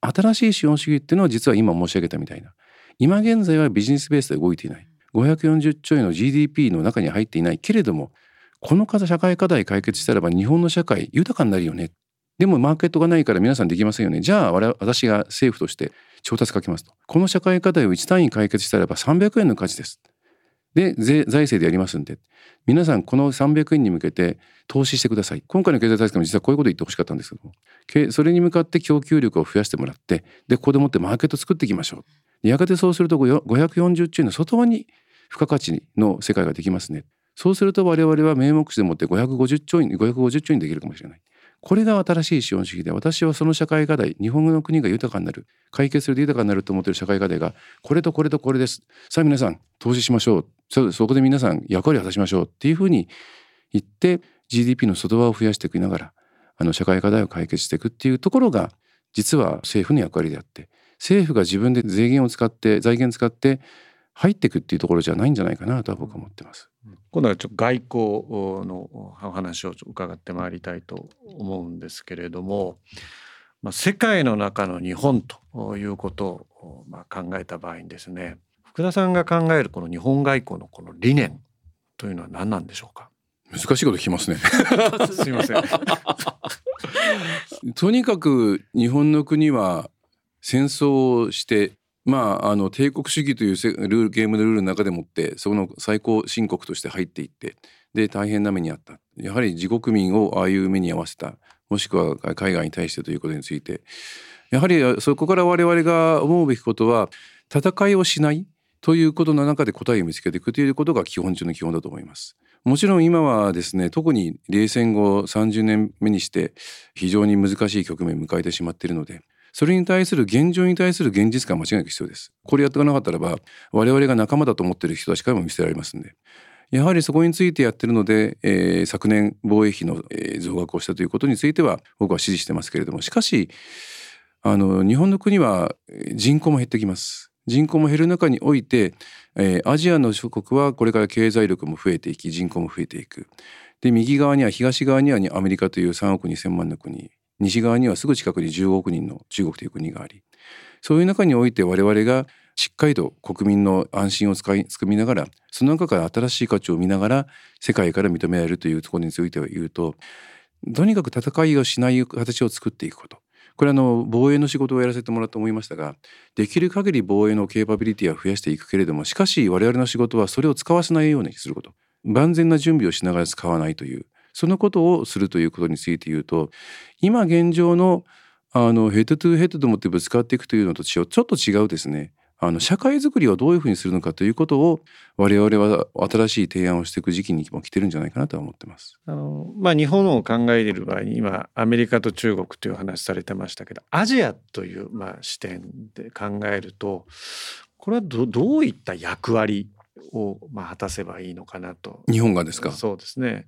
新しい資本主義っていうのは実は今申し上げたみたいな今現在はビジネスベースで動いていない540兆円の GDP の中に入っていないけれどもこの社会課題解決したらば日本の社会豊かになるよねでもマーケットがないから皆さんできませんよね。じゃあ私が政府として調達かけますと。この社会課題を1単位解決したらば300円の価値です。で、財政でやりますんで。皆さんこの300円に向けて投資してください。今回の経済対策も実はこういうこと言ってほしかったんですけども、それに向かって供給力を増やしてもらって、で、ここでもってマーケット作っていきましょう。やがてそうすると540兆円の外側に付加価値の世界ができますね。そうすると我々は名目詞でもって550兆円、550兆円できるかもしれない。これが新しい資本主義で私はその社会課題日本の国が豊かになる解決すると豊かになると思っている社会課題がこれとこれとこれです。さあ皆さん投資しましょう。そこで皆さん役割を果たしましょうっていうふうに言って GDP の外側を増やしていきながらあの社会課題を解決していくっていうところが実は政府の役割であって政府が自分で税源を使って財源使って入っていくっていうところじゃないんじゃないかなとは僕は思ってます。今度はちょっと外交のお話を伺ってまいりたいと思うんですけれども、まあ、世界の中の日本ということをまあ考えた場合にですね福田さんが考えるこの日本外交のこの理念というのは何なんでしょうか？難しいこと聞きますね。[LAUGHS] すみません。[LAUGHS] とにかく日本の国は戦争をしてまあ、あの帝国主義というルールゲームのルールの中でもってその最高申告として入っていってで大変な目にあったやはり自国民をああいう目に合わせたもしくは海外に対してということについてやはりそこから我々が思うべきことは戦いをしないということの中で答えを見つけていくということが基本中の基本だと思います。もちろん今はですね特に冷戦後30年目にして非常に難しい局面を迎えてしまっているのでそれに対する現状に対する現実感間違いなく必要です。これやっておかなかったらば我々が仲間だと思っている人たちからも見せられますんで。やはりそこについてやってるので、えー、昨年防衛費の、増額をしたということについては僕は支持してますけれどもしかしあの日本の国は人口も減ってきます。人口も減る中において、えー、アジアの諸国はこれから経済力も増えていき人口も増えていく。で右側には東側にはアメリカという3億2,000万の国西側にはすぐ近くに15億人の中国という国がありそういう中において我々がしっかりと国民の安心を使いつくみながらその中から新しい価値を見ながら世界から認められるというところについては言うととにかく戦いをしない形を作っていくこと。これはあの防衛の仕事をやらせてもらって思いましたができる限り防衛のケーパビリティは増やしていくけれどもしかし我々の仕事はそれを使わせないようにすること。万全な準備をしながら使わないという。そのことをするということについて言うと今現状のあのヘッドトゥヘッドと思ってぶつかっていくというのとちょっと違うですねあの社会づくりをどういうふうにするのかということを我々は新しい提案をしていく時期にも来てるんじゃないかなとは思ってます。あのまあ、日本を考えている場合に今アメリカと中国という話されてましたけどアジアというまあ視点で考えるとこれはどどういった役割をまあ果たせばいいのかなと。日本がですか？そうですね。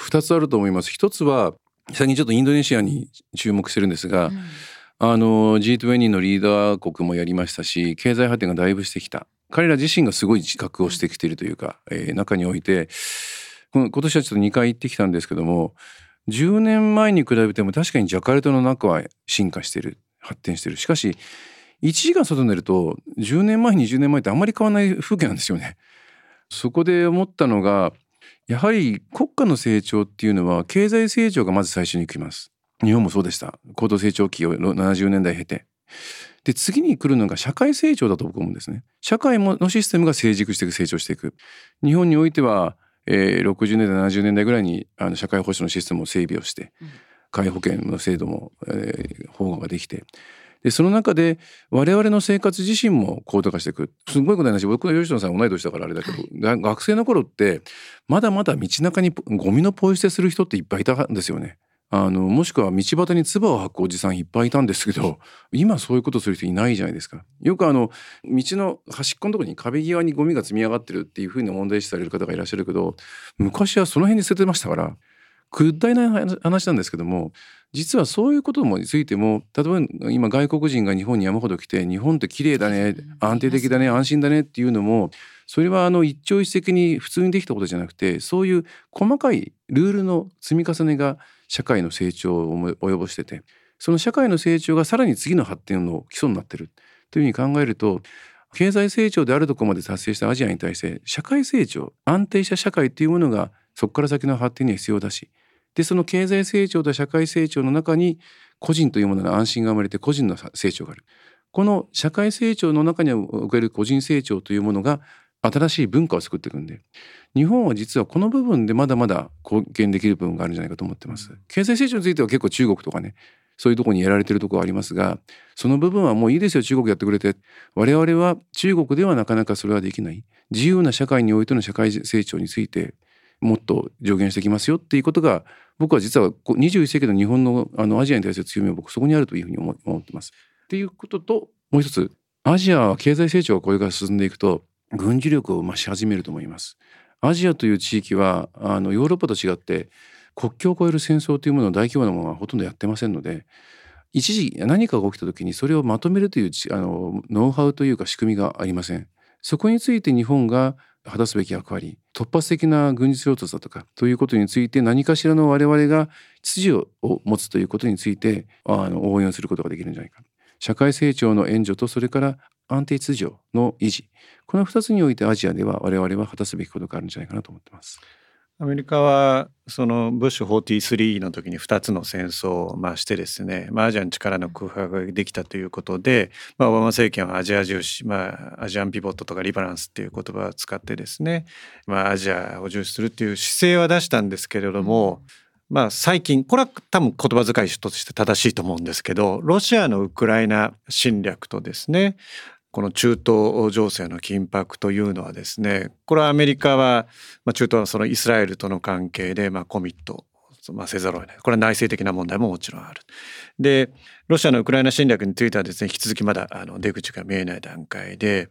2つあると思います。一つは最近ちょっとインドネシアに注目してるんですが、うん、あの G20 のリーダー国もやりましたし経済発展がだいぶしてきた彼ら自身がすごい自覚をしてきているというか、えー、中において今年はちょっと2回行ってきたんですけども10年前に比べても確かにジャカルタの中は進化してる発展してるしかし1時間外に出ると10年前20年前ってあんまり変わらない風景なんですよね。そこで思ったのがやはり国家の成長っていうのは経済成長がまず最初に来ます。日本もそうでした。高度成長期を70年代経て。で次に来るのが社会成長だと僕は思うんですね。社会のシステムが成熟していく成長していく。日本においては、えー、60年代70年代ぐらいにあの社会保障のシステムを整備をして、介保険の制度も、えー、保護ができてでその中で我々の生活自身も高度化していくすごいことないし僕の吉野さん同い年だからあれだけど、はい、学生の頃ってまだまだ道中にゴミのポイ捨てする人っていっぱいいたんですよね。あのもしくは道端に唾を吐くおじさんいっぱいいたんですけど [LAUGHS] 今そういうことする人いないじゃないですか。よくあの道の端っこのところに壁際にゴミが積み上がってるっていうふうに問題視される方がいらっしゃるけど昔はその辺に捨ててましたからくだいない話なんですけども実はそういうこともについても例えば今外国人が日本に山ほど来て日本って綺麗だね安定的だね安心だねっていうのもそれはあの一朝一夕に普通にできたことじゃなくてそういう細かいルールの積み重ねが社会の成長を及ぼしててその社会の成長がさらに次の発展の基礎になってるというふうに考えると経済成長であるところまで達成したアジアに対して社会成長安定した社会というものがそこから先の発展には必要だしでその経済成長と社会成長の中に個人というものの安心が生まれて個人の成長がある。この社会成長の中における個人成長というものが新しい文化を作っていくんで日本は実はこの部分でまだまだ貢献できる部分があるんじゃないかと思ってます。経済成長については結構中国とかねそういうとこにやられてるところありますがその部分はもういいですよ中国やってくれて。我々は中国ではなかなかそれはできない。自由な社会においての社会成長についてもっと助言してきますよっていうことが僕は実は21世紀の日本のあのアジアに対する強みは僕そこにあるというふうに思ってます。っていうことともう一つアジアは経済成長がこれから進んでいくと軍事力を増し始めると思います。アジアという地域はあのヨーロッパと違って国境を越える戦争というものを大規模なものはほとんどやってませんので一時何かが起きた時にそれをまとめるというあのノウハウというか仕組みがありません。そこについて日本が果たすべき役割突発的な軍事衝突だとかということについて何かしらの我々が秩序を持つということについてあの応援をすることができるんじゃないか社会成長の援助とそれから安定秩序の維持この2つにおいてアジアでは我々は果たすべきことがあるんじゃないかなと思ってます。アメリカはそのブッシュ43の時に2つの戦争をしてですね、まあ、アジアの力の空白ができたということで、まあ、オバマ政権はアジア重視、まあ、アジアンピボットとかリバランスっていう言葉を使ってですね、まあ、アジアを重視するっていう姿勢は出したんですけれども、まあ、最近これは多分言葉遣いとして正しいと思うんですけどロシアのウクライナ侵略とですねこの中東情勢の緊迫というのはですねこれはアメリカは、まあ、中東はそのイスラエルとの関係で、まあ、コミット、まあ、せざるを得ないこれは内政的な問題ももちろんある。でロシアのウクライナ侵略についてはですね引き続きまだあの出口が見えない段階で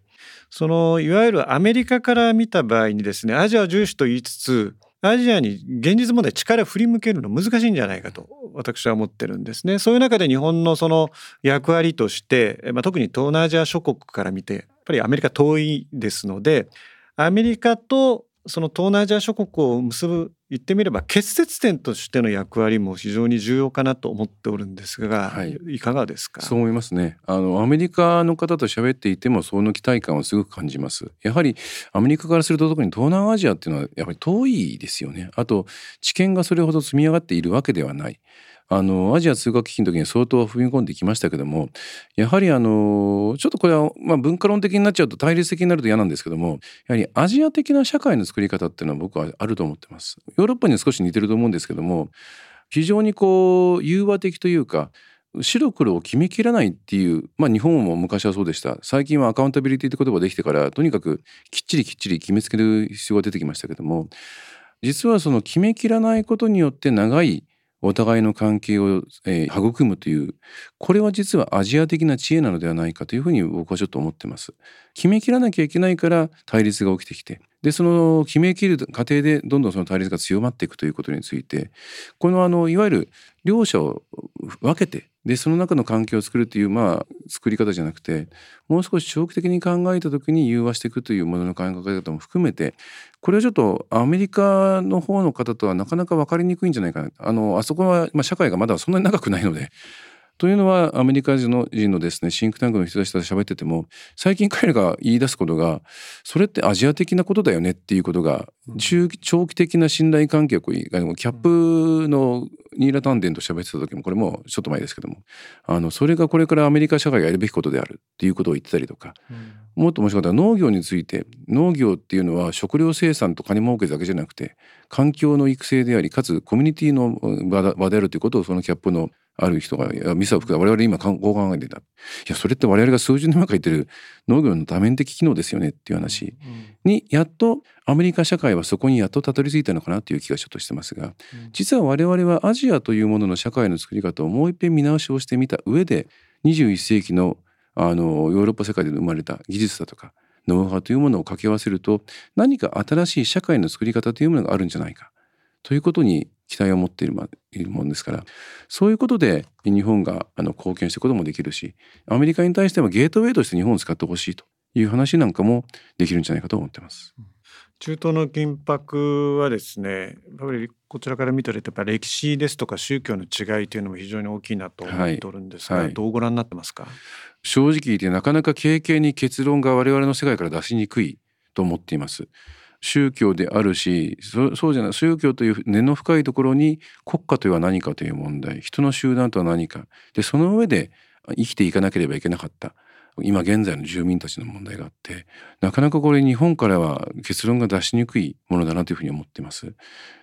そのいわゆるアメリカから見た場合にですねアジアを重視と言いつつアジアに現実問題力振り向けるの難しいんじゃないかと私は思ってるんですね。そういう中で日本のその役割として、まあ、特に東南アジア諸国から見てやっぱりアメリカ遠いですのでアメリカとその東南アジア諸国を結ぶ言ってみれば結節点としての役割も非常に重要かなと思っておるんですが、はい、いかがですか？そう思いますね。あのアメリカの方と喋っていてもその期待感をすごく感じます。やはりアメリカからすると特に東南アジアっていうのはやっぱり遠いですよね。あと知見がそれほど積み上がっているわけではない。あのアジア通貨危機の時に相当踏み込んできましたけどもやはりあのちょっとこれは、まあ、文化論的になっちゃうと対立的になると嫌なんですけどもやはりアジア的な社会の作り方っていうのは僕はあると思ってます。ヨーロッパには少し似てると思うんですけども非常にこう融和的というか白黒を決めきらないっていうまあ日本も昔はそうでした最近はアカウンタビリティって言葉できてからとにかくきっちりきっちり決めつける必要が出てきましたけども実はその決めきらないことによって長いお互いの関係を、えー、育むというこれは実はアジア的な知恵なのではないかというふうに僕はちょっと思ってます。決めきらなきゃいけないから対立が起きてきてでその決めきる過程でどんどんその対立が強まっていくということについてこのあのいわゆる両者を分けてでその中の関係を作るというまあ作り方じゃなくてもう少し長期的に考えた時に融和していくというものの考え方も含めてこれはちょっとアメリカの方の方とはなかなか分かりにくいんじゃないかな。あのあそこは、まあ、社会がまだそんなに長くないのでというのはアメリカ人の人のですねシンクタンクの人たちと喋ってても最近彼らが言い出すことがそれってアジア的なことだよねっていうことが中長期的な信頼関係をキャップのニーラ・タンデンと喋ってた時もこれもちょっと前ですけどもあのそれがこれからアメリカ社会がやるべきことであるっていうことを言ってたりとか、うん、もっと面白かった農業について農業っていうのは食料生産と金儲けだけじゃなくて環境の育成でありかつコミュニティの場であるということをそのキャップのある人が「ミサを吹く我々今こう考えてた」いやそれって我々が数十年前から言ってる農業の多面的機能ですよねっていう話にやっとアメリカ社会はそこにやっとたどり着いたのかなという気がちょっとしてますが実は我々はアジアというものの社会の作り方をもう一遍見直しをしてみた上で21世紀のあのヨーロッパ世界で生まれた技術だとかノウハウというものを掛け合わせると何か新しい社会の作り方というものがあるんじゃないか。ということに期待を持っているもんですから。そういうことで日本があの貢献していくこともできるしアメリカに対してはゲートウェイとして日本を使ってほしいという話なんかもできるんじゃないかと思ってます。中東の緊迫はですねやっぱりこちらから見たらやっぱ歴史ですとか宗教の違いというのも非常に大きいなと思っておるんですが、はい。はい、どうご覧になってますか？正直言ってなかなか経験に結論が我々の世界から出しにくいと思っています。宗教であるしそうじゃない宗教という根の深いところに国家とは何かという問題。人の集団とは何か。でその上で生きていかなければいけなかった。今現在の住民たちの問題があってなかなかこれ日本からは結論が出しにくいものだなというふうに思っています。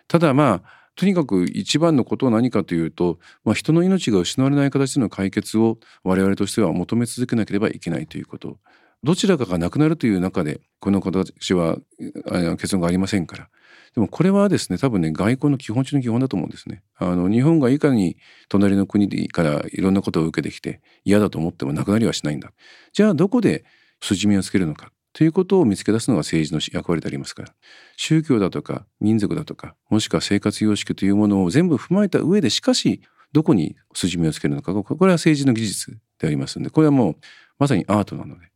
ただまあとにかく一番のことは何かというと、まあ、人の命が失われない形での解決を我々としては求め続けなければいけないということ。どちらかがなくなるという中でこの形は結論がありませんからでもこれはですね多分ね外交の基本中の基本だと思うんですね。あの日本がいかに隣の国からいろんなことを受けてきて嫌だと思ってもなくなりはしないんだ。じゃあどこで筋目をつけるのかということを見つけ出すのが政治の役割でありますから宗教だとか民族だとかもしくは生活様式というものを全部踏まえた上でしかしどこに筋目をつけるのかこれは政治の技術でありますのでこれはもうまさにアートなので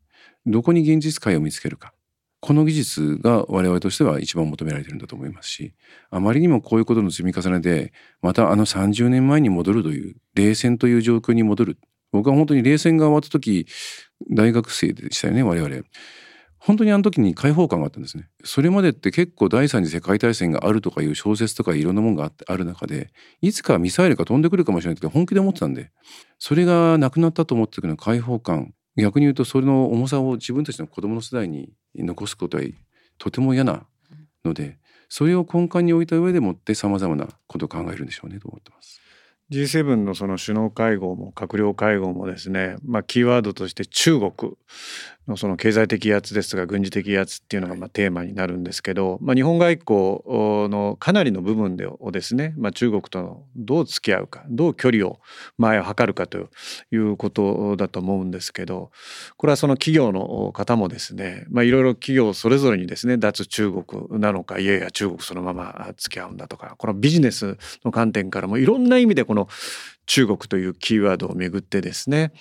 どこに現実界を見つけるかこの技術が我々としては一番求められてるんだと思いますしあまりにもこういうことの積み重ねでまたあの30年前に戻るという冷戦という状況に戻る僕は本当に冷戦が終わった時大学生でしたよね我々。本当にあの時に解放感があったんですね。それまでって結構第三次世界大戦があるとかいう小説とかいろんなものがある中でいつかミサイルが飛んでくるかもしれないって本気で思ってたんでそれがなくなったと思ってくの解放感逆に言うとそれの重さを自分たちの子供の世代に残すことはとても嫌なのでそれを根幹に置いた上でもってさまざまなことを考えるんでしょうねと思ってます。G7 のその首脳会合も閣僚会合もですね、まあ、キーワードとして中国のその経済的威圧ですとか軍事的威圧っていうのがまあテーマになるんですけど、まあ、日本外交のかなりの部分でをですね、まあ、中国とどう付き合うかどう距離を前を測るかということだと思うんですけどこれはその企業の方もですね、まあ、いろいろ企業それぞれにですね脱中国なのかいやいや中国そのまま付き合うんだとかこのビジネスの観点からもいろんな意味でこの中国というキーワードをめぐってですね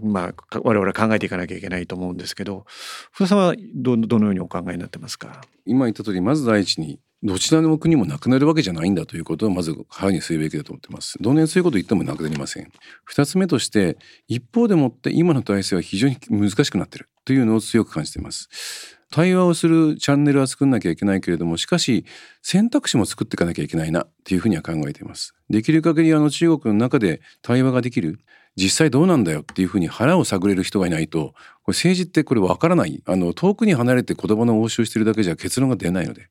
まあ、我々は考えていかなきゃいけないと思うんですけど福田さんはどどのようにお考えになってますか？今言った通りまず第一にどちらの国もなくなるわけじゃないんだということをまず歯にするべきだと思ってます。どんなにそういうことを言ってもなくなりません。二つ目として一方でもって今の体制は非常に難しくなっているというのを強く感じています。対話をするチャンネルは作んなきゃいけないけれどもしかし選択肢も作っていかなきゃいけないなっていうふうには考えています。できる限りあの中国の中で対話ができる実際どうなんだよっていうふうに腹を探れる人がいないとこれ政治ってこれわからないあの遠くに離れて言葉の応酬してるだけじゃ結論が出ないので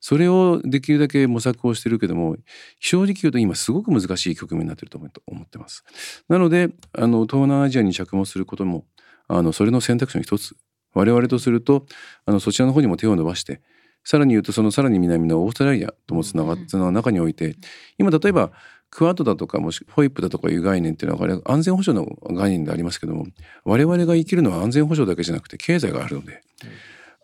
それをできるだけ模索をしてるけども正直言うと今すごく難しい局面になってると思ってます。なのであの東南アジアに着目することもあのそれの選択肢の一つ我々とするとあのそちらの方にも手を伸ばしてさらに言うとそのさらに南のオーストラリアともつながっての中において今例えばクワッドだとかもしホイップだとかいう概念っていうのは安全保障の概念でありますけども我々が生きるのは安全保障だけじゃなくて経済があるので、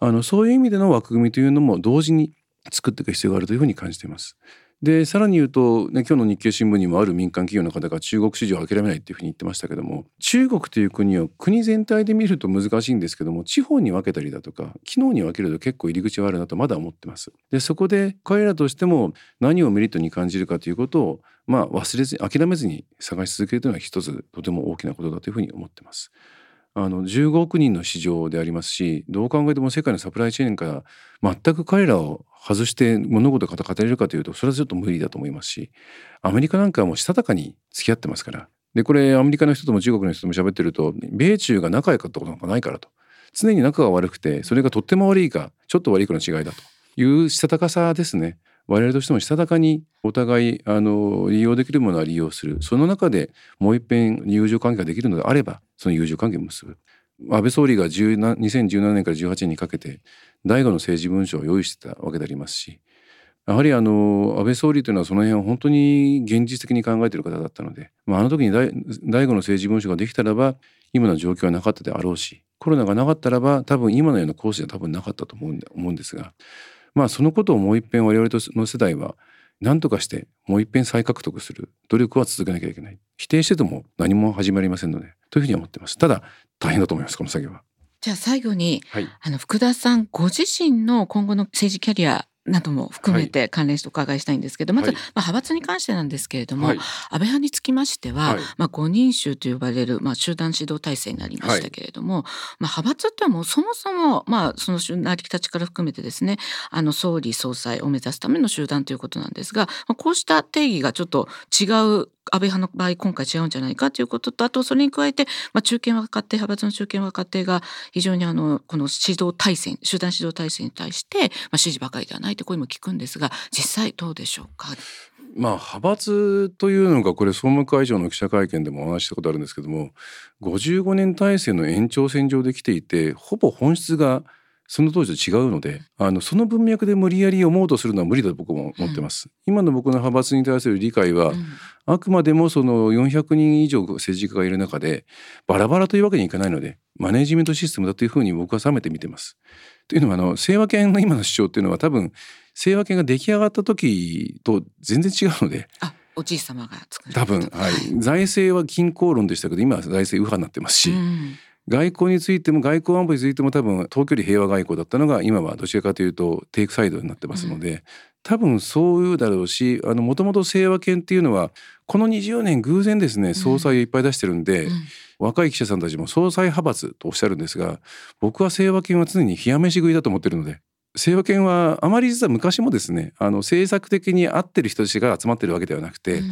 あのそういう意味での枠組みというのも同時に作っていく必要があるというふうに感じています。でさらに言うと、ね、今日の日経新聞にもある民間企業の方が中国市場を諦めないっていうふうに言ってましたけども中国という国を国全体で見ると難しいんですけども地方に分けたりだとか機能に分けると結構入り口はあるなとまだ思ってます。でそこで彼らとしても何をメリットに感じるかということをまあ忘れずに諦めずに探し続けるというのは一つとても大きなことだというふうに思ってます。あの15億人の市場でありますしどう考えても世界のサプライチェーンから全く彼らを外して物事が語れるかというとそれはちょっと無理だと思いますしアメリカなんかはもうしたたかに付き合ってますから。でこれアメリカの人とも中国の人とも喋ってると米中が仲良かったことなんかないからと。常に仲が悪くてそれがとっても悪いかちょっと悪いかの違いだと。いうしたたかさですね。我々としてもしたたかにお互いあの利用できるものは利用する。その中でもう一遍友情関係ができるのであればその友情関係を結ぶ安倍総理が2017年から18年にかけて第五の政治文書を用意してたわけでありますしやはりあの安倍総理というのはその辺を本当に現実的に考えている方だったので、まあ、あの時に第第五の政治文書ができたらば今の状況はなかったであろうしコロナがなかったらば多分今のようなコースでは多分なかったと思うん思うんですがまあそのことをもう一遍我々の世代は何とかしてもう一遍再獲得する。努力は続けなきゃいけない。否定してても何も始まりませんので。というふうに思ってます。ただ大変だと思いますこの作業は。じゃあ最後に、はい、あの福田さんご自身の今後の政治キャリアなども含めて関連してお伺いしたいんですけど、はい、まず、まあ、派閥に関してなんですけれども、はい、安倍派につきましては、はい、まあ、五人衆と呼ばれる、まあ、集団指導体制になりましたけれども、まあ、派閥ってもうそもそも、まあ、その成り立ちから含めてですねあの総理総裁を目指すための集団ということなんですが、まあ、こうした定義がちょっと違う安倍派の場合今回違うんじゃないかということとあとそれに加えて、まあ、中堅若手派閥の中堅若手が非常にあのこの指導体制集団指導体制に対して、まあ、支持ばかりではないという声も聞くんですが実際どうでしょうか？まあ、派閥というのがこれ総務会長の記者会見でもお話したことあるんですけども55年体制の延長線上で来ていてほぼ本質がその当時と違うのであのその文脈で無理やり思うとするのは無理だと僕も思ってます。うん、今の僕の派閥に対する理解は、うん、あくまでもその400人以上政治家がいる中でバラバラというわけにいかないのでマネジメントシステムだというふうに僕は冷めて見てます。というのはあの清和犬の今の主張っていうのは多分清和犬が出来上がった時と全然違うので。おじい様が多分、はい、財政は均衡論でしたけど今は財政右派になってますし、うん外交についても外交安保についても多分遠距離平和外交だったのが今はどちらかというとテイクサイドになってますので、うん、多分そういうだろうしもともと清和犬っていうのはこの20年偶然ですね総裁をいっぱい出してるんで、うん。うん、若い記者さんたちも総裁派閥とおっしゃるんですが僕は清和犬は常に冷や飯食いだと思ってるので清和犬はあまり実は昔もですねあの政策的に合ってる人たちが集まってるわけではなくて、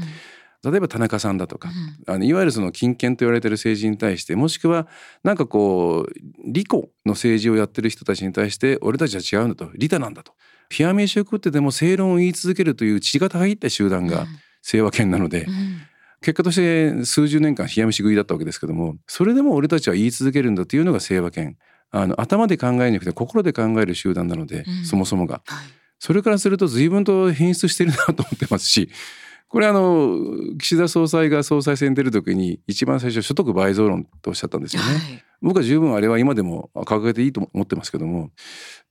例えば田中さんだとか、うん、あのいわゆるその金権と言われてる政治に対してもしくはなんかこう利己の政治をやってる人たちに対して俺たちは違うんだと。利他なんだと。冷や飯を食ってでも正論を言い続けるという血が入った集団が清和権なので、うん、結果として数十年間冷や飯食いだったわけですけどもそれでも俺たちは言い続けるんだというのが清和権あの頭で考えなくて心で考える集団なので、うん、そもそもが。はい。それからすると随分と変質してるなと思ってますしこれあの岸田総裁が総裁選出る時に一番最初所得倍増論とおっしゃったんですよね。はい、僕は十分あれは今でも掲げていいと思ってますけども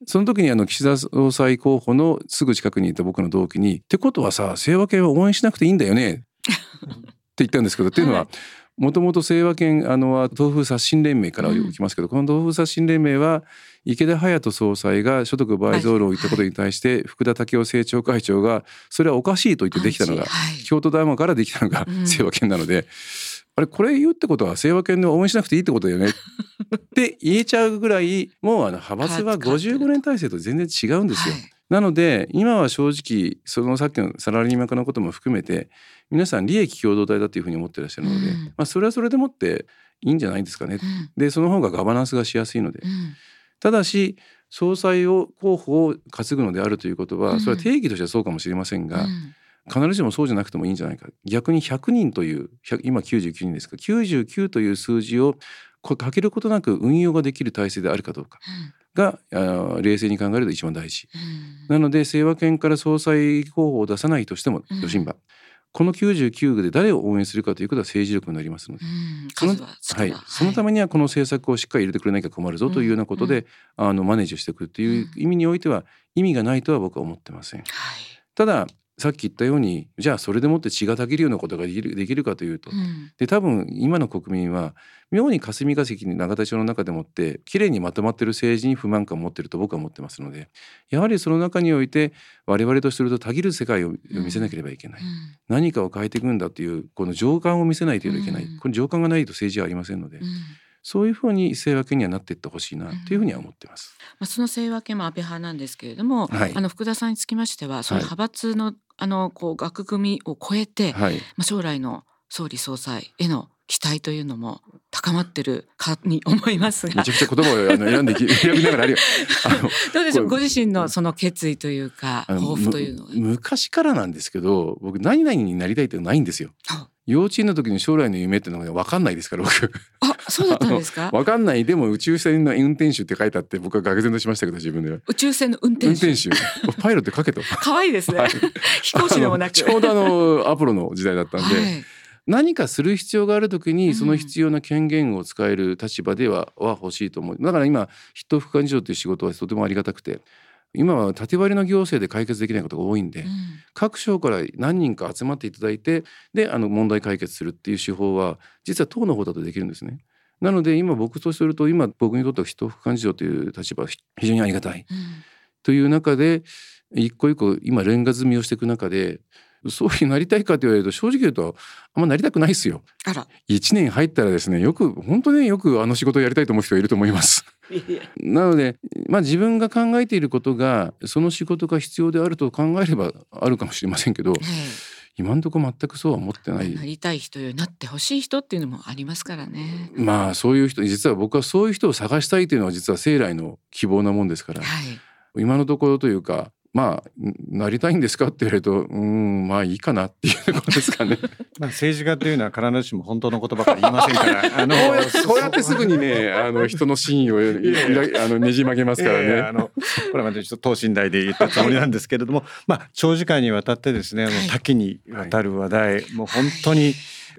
その時にあの岸田総裁候補のすぐ近くにいた僕の同期に「ってことはさ清和系は応援しなくていいんだよね」って言ったんですけど、っていうのは [LAUGHS] もともと清和県あのは豆腐刷新連盟から起きますけど、うん、この豆腐刷新連盟は池田隼人総裁が所得倍増論を言ったことに対して、福田赳夫政調会長がそれはおかしいと言ってできたのが、京都大学からできたのが清和県なので。あれこれ言うってことは清和県で応援しなくていいってことだよね [LAUGHS] って言えちゃうぐらいもうあの派閥は55年体制と全然違うんですよ。なので今は正直そのさっきのサラリーマン化のことも含めて皆さん利益共同体だというふうに思ってらっしゃるので、うん、まあ、それはそれでもっていいんじゃないですかね。うん、でその方がガバナンスがしやすいので。うん。ただし総裁を候補を担ぐのであるということは、それは定義としてはそうかもしれませんが、必ずしもそうじゃなくてもいいんじゃないか。逆に100人という今99人ですが99という数字をかけることなく運用ができる体制であるかどうかが、うん、冷静に考えると一番大事、うん、なので清和県から総裁候補を出さないとしても余震場、この99区で誰を応援するかということは政治力になりますので、そのはい、そのためにはこの政策をしっかり入れてくれなきゃ困るぞというようなことで、あのマネージしていくという意味においては意味がないとは僕は思ってません。はい、たださっき言ったようにじゃあそれでもって血がたぎるようなことができるできるかというと、うん、で多分今の国民は妙に霞が関に永田町の中でもってきれいにまとまってる政治に不満感を持ってると僕は思ってますのでやはりその中において我々とするとたぎる世界を見せなければいけない、うん、何かを変えていくんだというこの情感を見せないといけない、この情感がないと政治はありませんので。そういうふうに清分けにはなっていってほしいなというふうには思ってます。まあ、その清分けも安倍派なんですけれども、はい、あの福田さんにつきましては、その派閥の、はい、あのこう枠組みを超えて、はい、まあ将来の総理総裁への期待というのも高まってるかに思いますが。めちゃくちゃ言葉をあの選んで [LAUGHS] 選びながらあるよ。[LAUGHS] どうでしょう？ご自身のその決意というか抱負というのは。昔からなんですけど僕何々になりたいってないんですよ。幼稚園の時に将来の夢ってのが分かんないですから僕。あそうだったんですか？分かんない。でも宇宙船の運転手って書いてあって僕は愕然としましたけど自分で宇宙船の運転手。運転手。[LAUGHS] パイロット書けと。可愛いですね、はい、飛行士でもなくちょうどあのアポロの時代だったんで、はい。何かする必要がある時にその必要な権限を使える立場では,、は欲しいと思う。だから今筆頭副幹事長という仕事はとてもありがたくて今は縦割りの行政で解決できないことが多いんで、うん、各省から何人か集まっていただいてであの問題解決するっていう手法は実は党の方だとできるんですね。なので今僕とすると今僕にとっては人副幹事長という立場は非常にありがたい、うん、という中で一個一個今レンガ積みをしていく中でそういうなりたいかと言われると正直言うとあんまなりたくないですよ。あら1年入ったらですねよく本当ねよくあの仕事をやりたいと思う人いると思います。なので、まあ、自分が考えていることがその仕事が必要であると考えればあるかもしれませんけど、今のところ全くそうは思ってない。なりたい人よなってほしい人っていうのもありますからね。まあそういう人実は僕はそういう人を探したいというのは実は生来の希望なもんですから、はい、今のところというかまあなりたいんですかって言われるとうんまあいいかなっていうところですかね。[LAUGHS] まあ政治家というのは必ずしも本当のことばかり言いませんから [LAUGHS] あのこうやってすぐにねあの人の真意をあのねじ曲げますからね。あのこれまでちょっと等身大で言ったつもりなんですけれども、まあ長時間にわたってですねもう多岐にわたる話題、はい、もう本当に、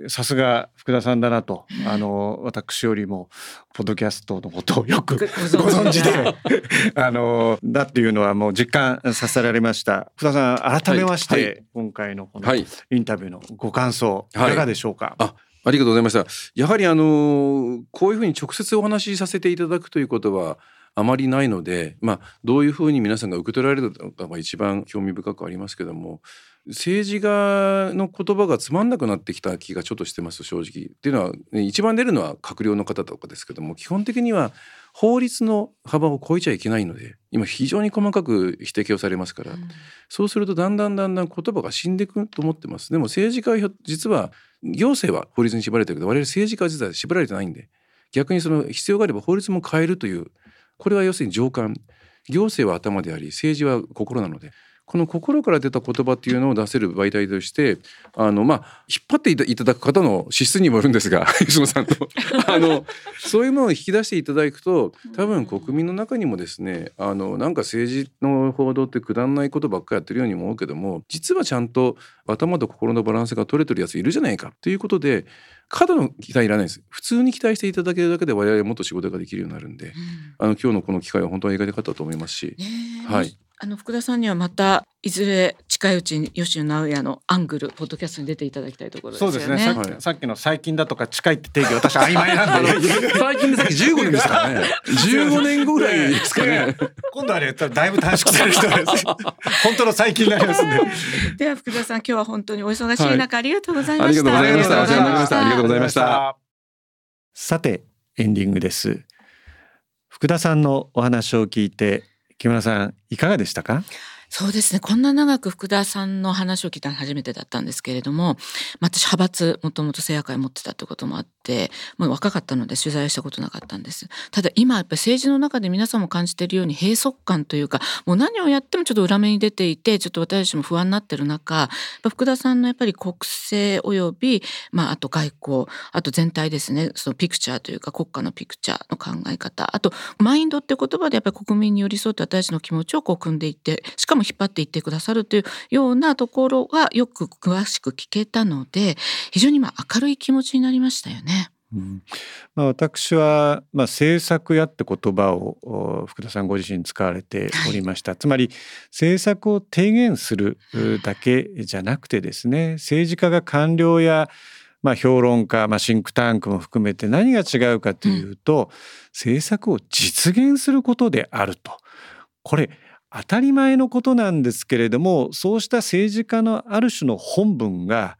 さすが福田さんだなと、あの私よりもポッドキャストのことをよくご存知で。あのだっていうのはもう実感させられました。福田さん改めまして、はい、今回のこのインタビューのご感想、い、かがでしょうか、あありがとうございました。やはりあのこういうふうに直接お話しさせていただくということはあまりないので、まあ、どういうふうに皆さんが受け取られるのかが一番興味深くありますけども政治家の言葉がつまんなくなってきた気がちょっとしてます正直。っていうのは、ね、一番出るのは閣僚の方とかですけども基本的には法律の幅を超えちゃいけないので今非常に細かく指摘をされますから、うん、そうするとだんだんだんだん言葉が死んでいくと思ってます。でも政治家は実は行政は法律に縛られてるけど我々政治家は実は縛られてないんで逆にその必要があれば法律も変えるというこれは要するに上官行政は頭であり政治は心なのでこの心から出た言葉っていうのを出せる媒体としてあのまあ引っ張っていただく方の資質にもよるんですが [LAUGHS] 吉野さんと。[LAUGHS] あのそういうものを引き出していただくと多分国民の中にもですねあのなんか政治の報道ってくだんないことばっかりやってるようにも思うけども実はちゃんと頭と心のバランスが取れてるやついるじゃないかということで過度の期待いらないです。普通に期待していただけるだけで我々もっと仕事ができるようになるんで、うん、あの今日のこの機会は本当にありがたかったと思いますし、はいあの福田さんにはまたいずれ近いうちに吉野直哉のアングルポッドキャストに出ていただきたいところですよね。そうですね。さっきさっきの最近だとか近いって定義私曖昧なんで。最近でさっき15年ですからね。15年後ぐらいですかね。今度はねだいぶ短縮される人です。本当の最近になりますんで。では福田さん今日は本当にお忙しい中、はい、ありがとうございました。ありがとうございました。お世話になりました。ありがとうございました。さてエンディングです。福田さんのお話を聞いて木村さんいかがでしたか？そうですね。こんな長く福田さんの話を聞いたの初めてだったんですけれどもまあ私派閥もともと聖夜会持ってたってこともあってもう若かったので取材したことなかったんです。ただ今やっぱり政治の中で皆さんも感じているように閉塞感というかもう何をやってもちょっと裏目に出ていてちょっと私たちも不安になってる中福田さんのやっぱり国政および、まあ、あと外交あと全体ですね。そのピクチャーというか国家のピクチャーの考え方あとマインドって言葉でやっぱり国民に寄り添って私たちの気持ちをこう組んでいってしかも引っ張っていってくださるというようなところがよく詳しく聞けたので非常にまあ明るい気持ちになりましたよね。うん。まあ、私は、まあ、政策やって言葉を福田さんご自身使われておりました、はい、つまり政策を提言するだけじゃなくてですね政治家が官僚やまあ、評論家、まあ、シンクタンクも含めて何が違うかというと、うん、政策を実現することであると。これ当たり前のことなんですけれどもそうした政治家のある種の本分が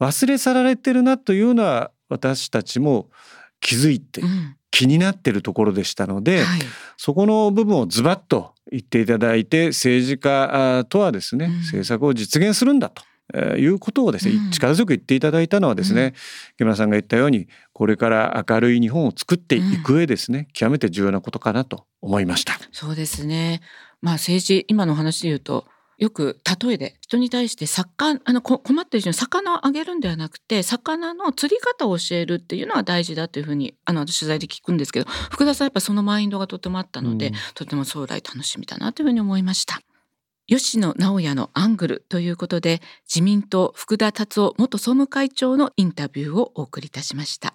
忘れ去られてるなというのは私たちも気づいて気になってるところでしたので、うんはい、そこの部分をズバッと言っていただいて政治家とはですね、うん、政策を実現するんだと。えー、いうことをですね、うん、力強く言っていただいたのはですね、木村さんが言ったようにこれから明るい日本を作っていく上ですね、極めて重要なことかなと思いました。そうですね。まあ政治今の話で言うとよく例えで人に対して魚あの困ってる人に魚をあげるんではなくて魚の釣り方を教えるっていうのは大事だというふうにあの取材で聞くんですけど福田さんやっぱそのマインドがとてもあったので、うん、とても将来楽しみだなというふうに思いました。吉野直也のアングルということで自民党福田達夫元総務会長のインタビューをお送りいたしました。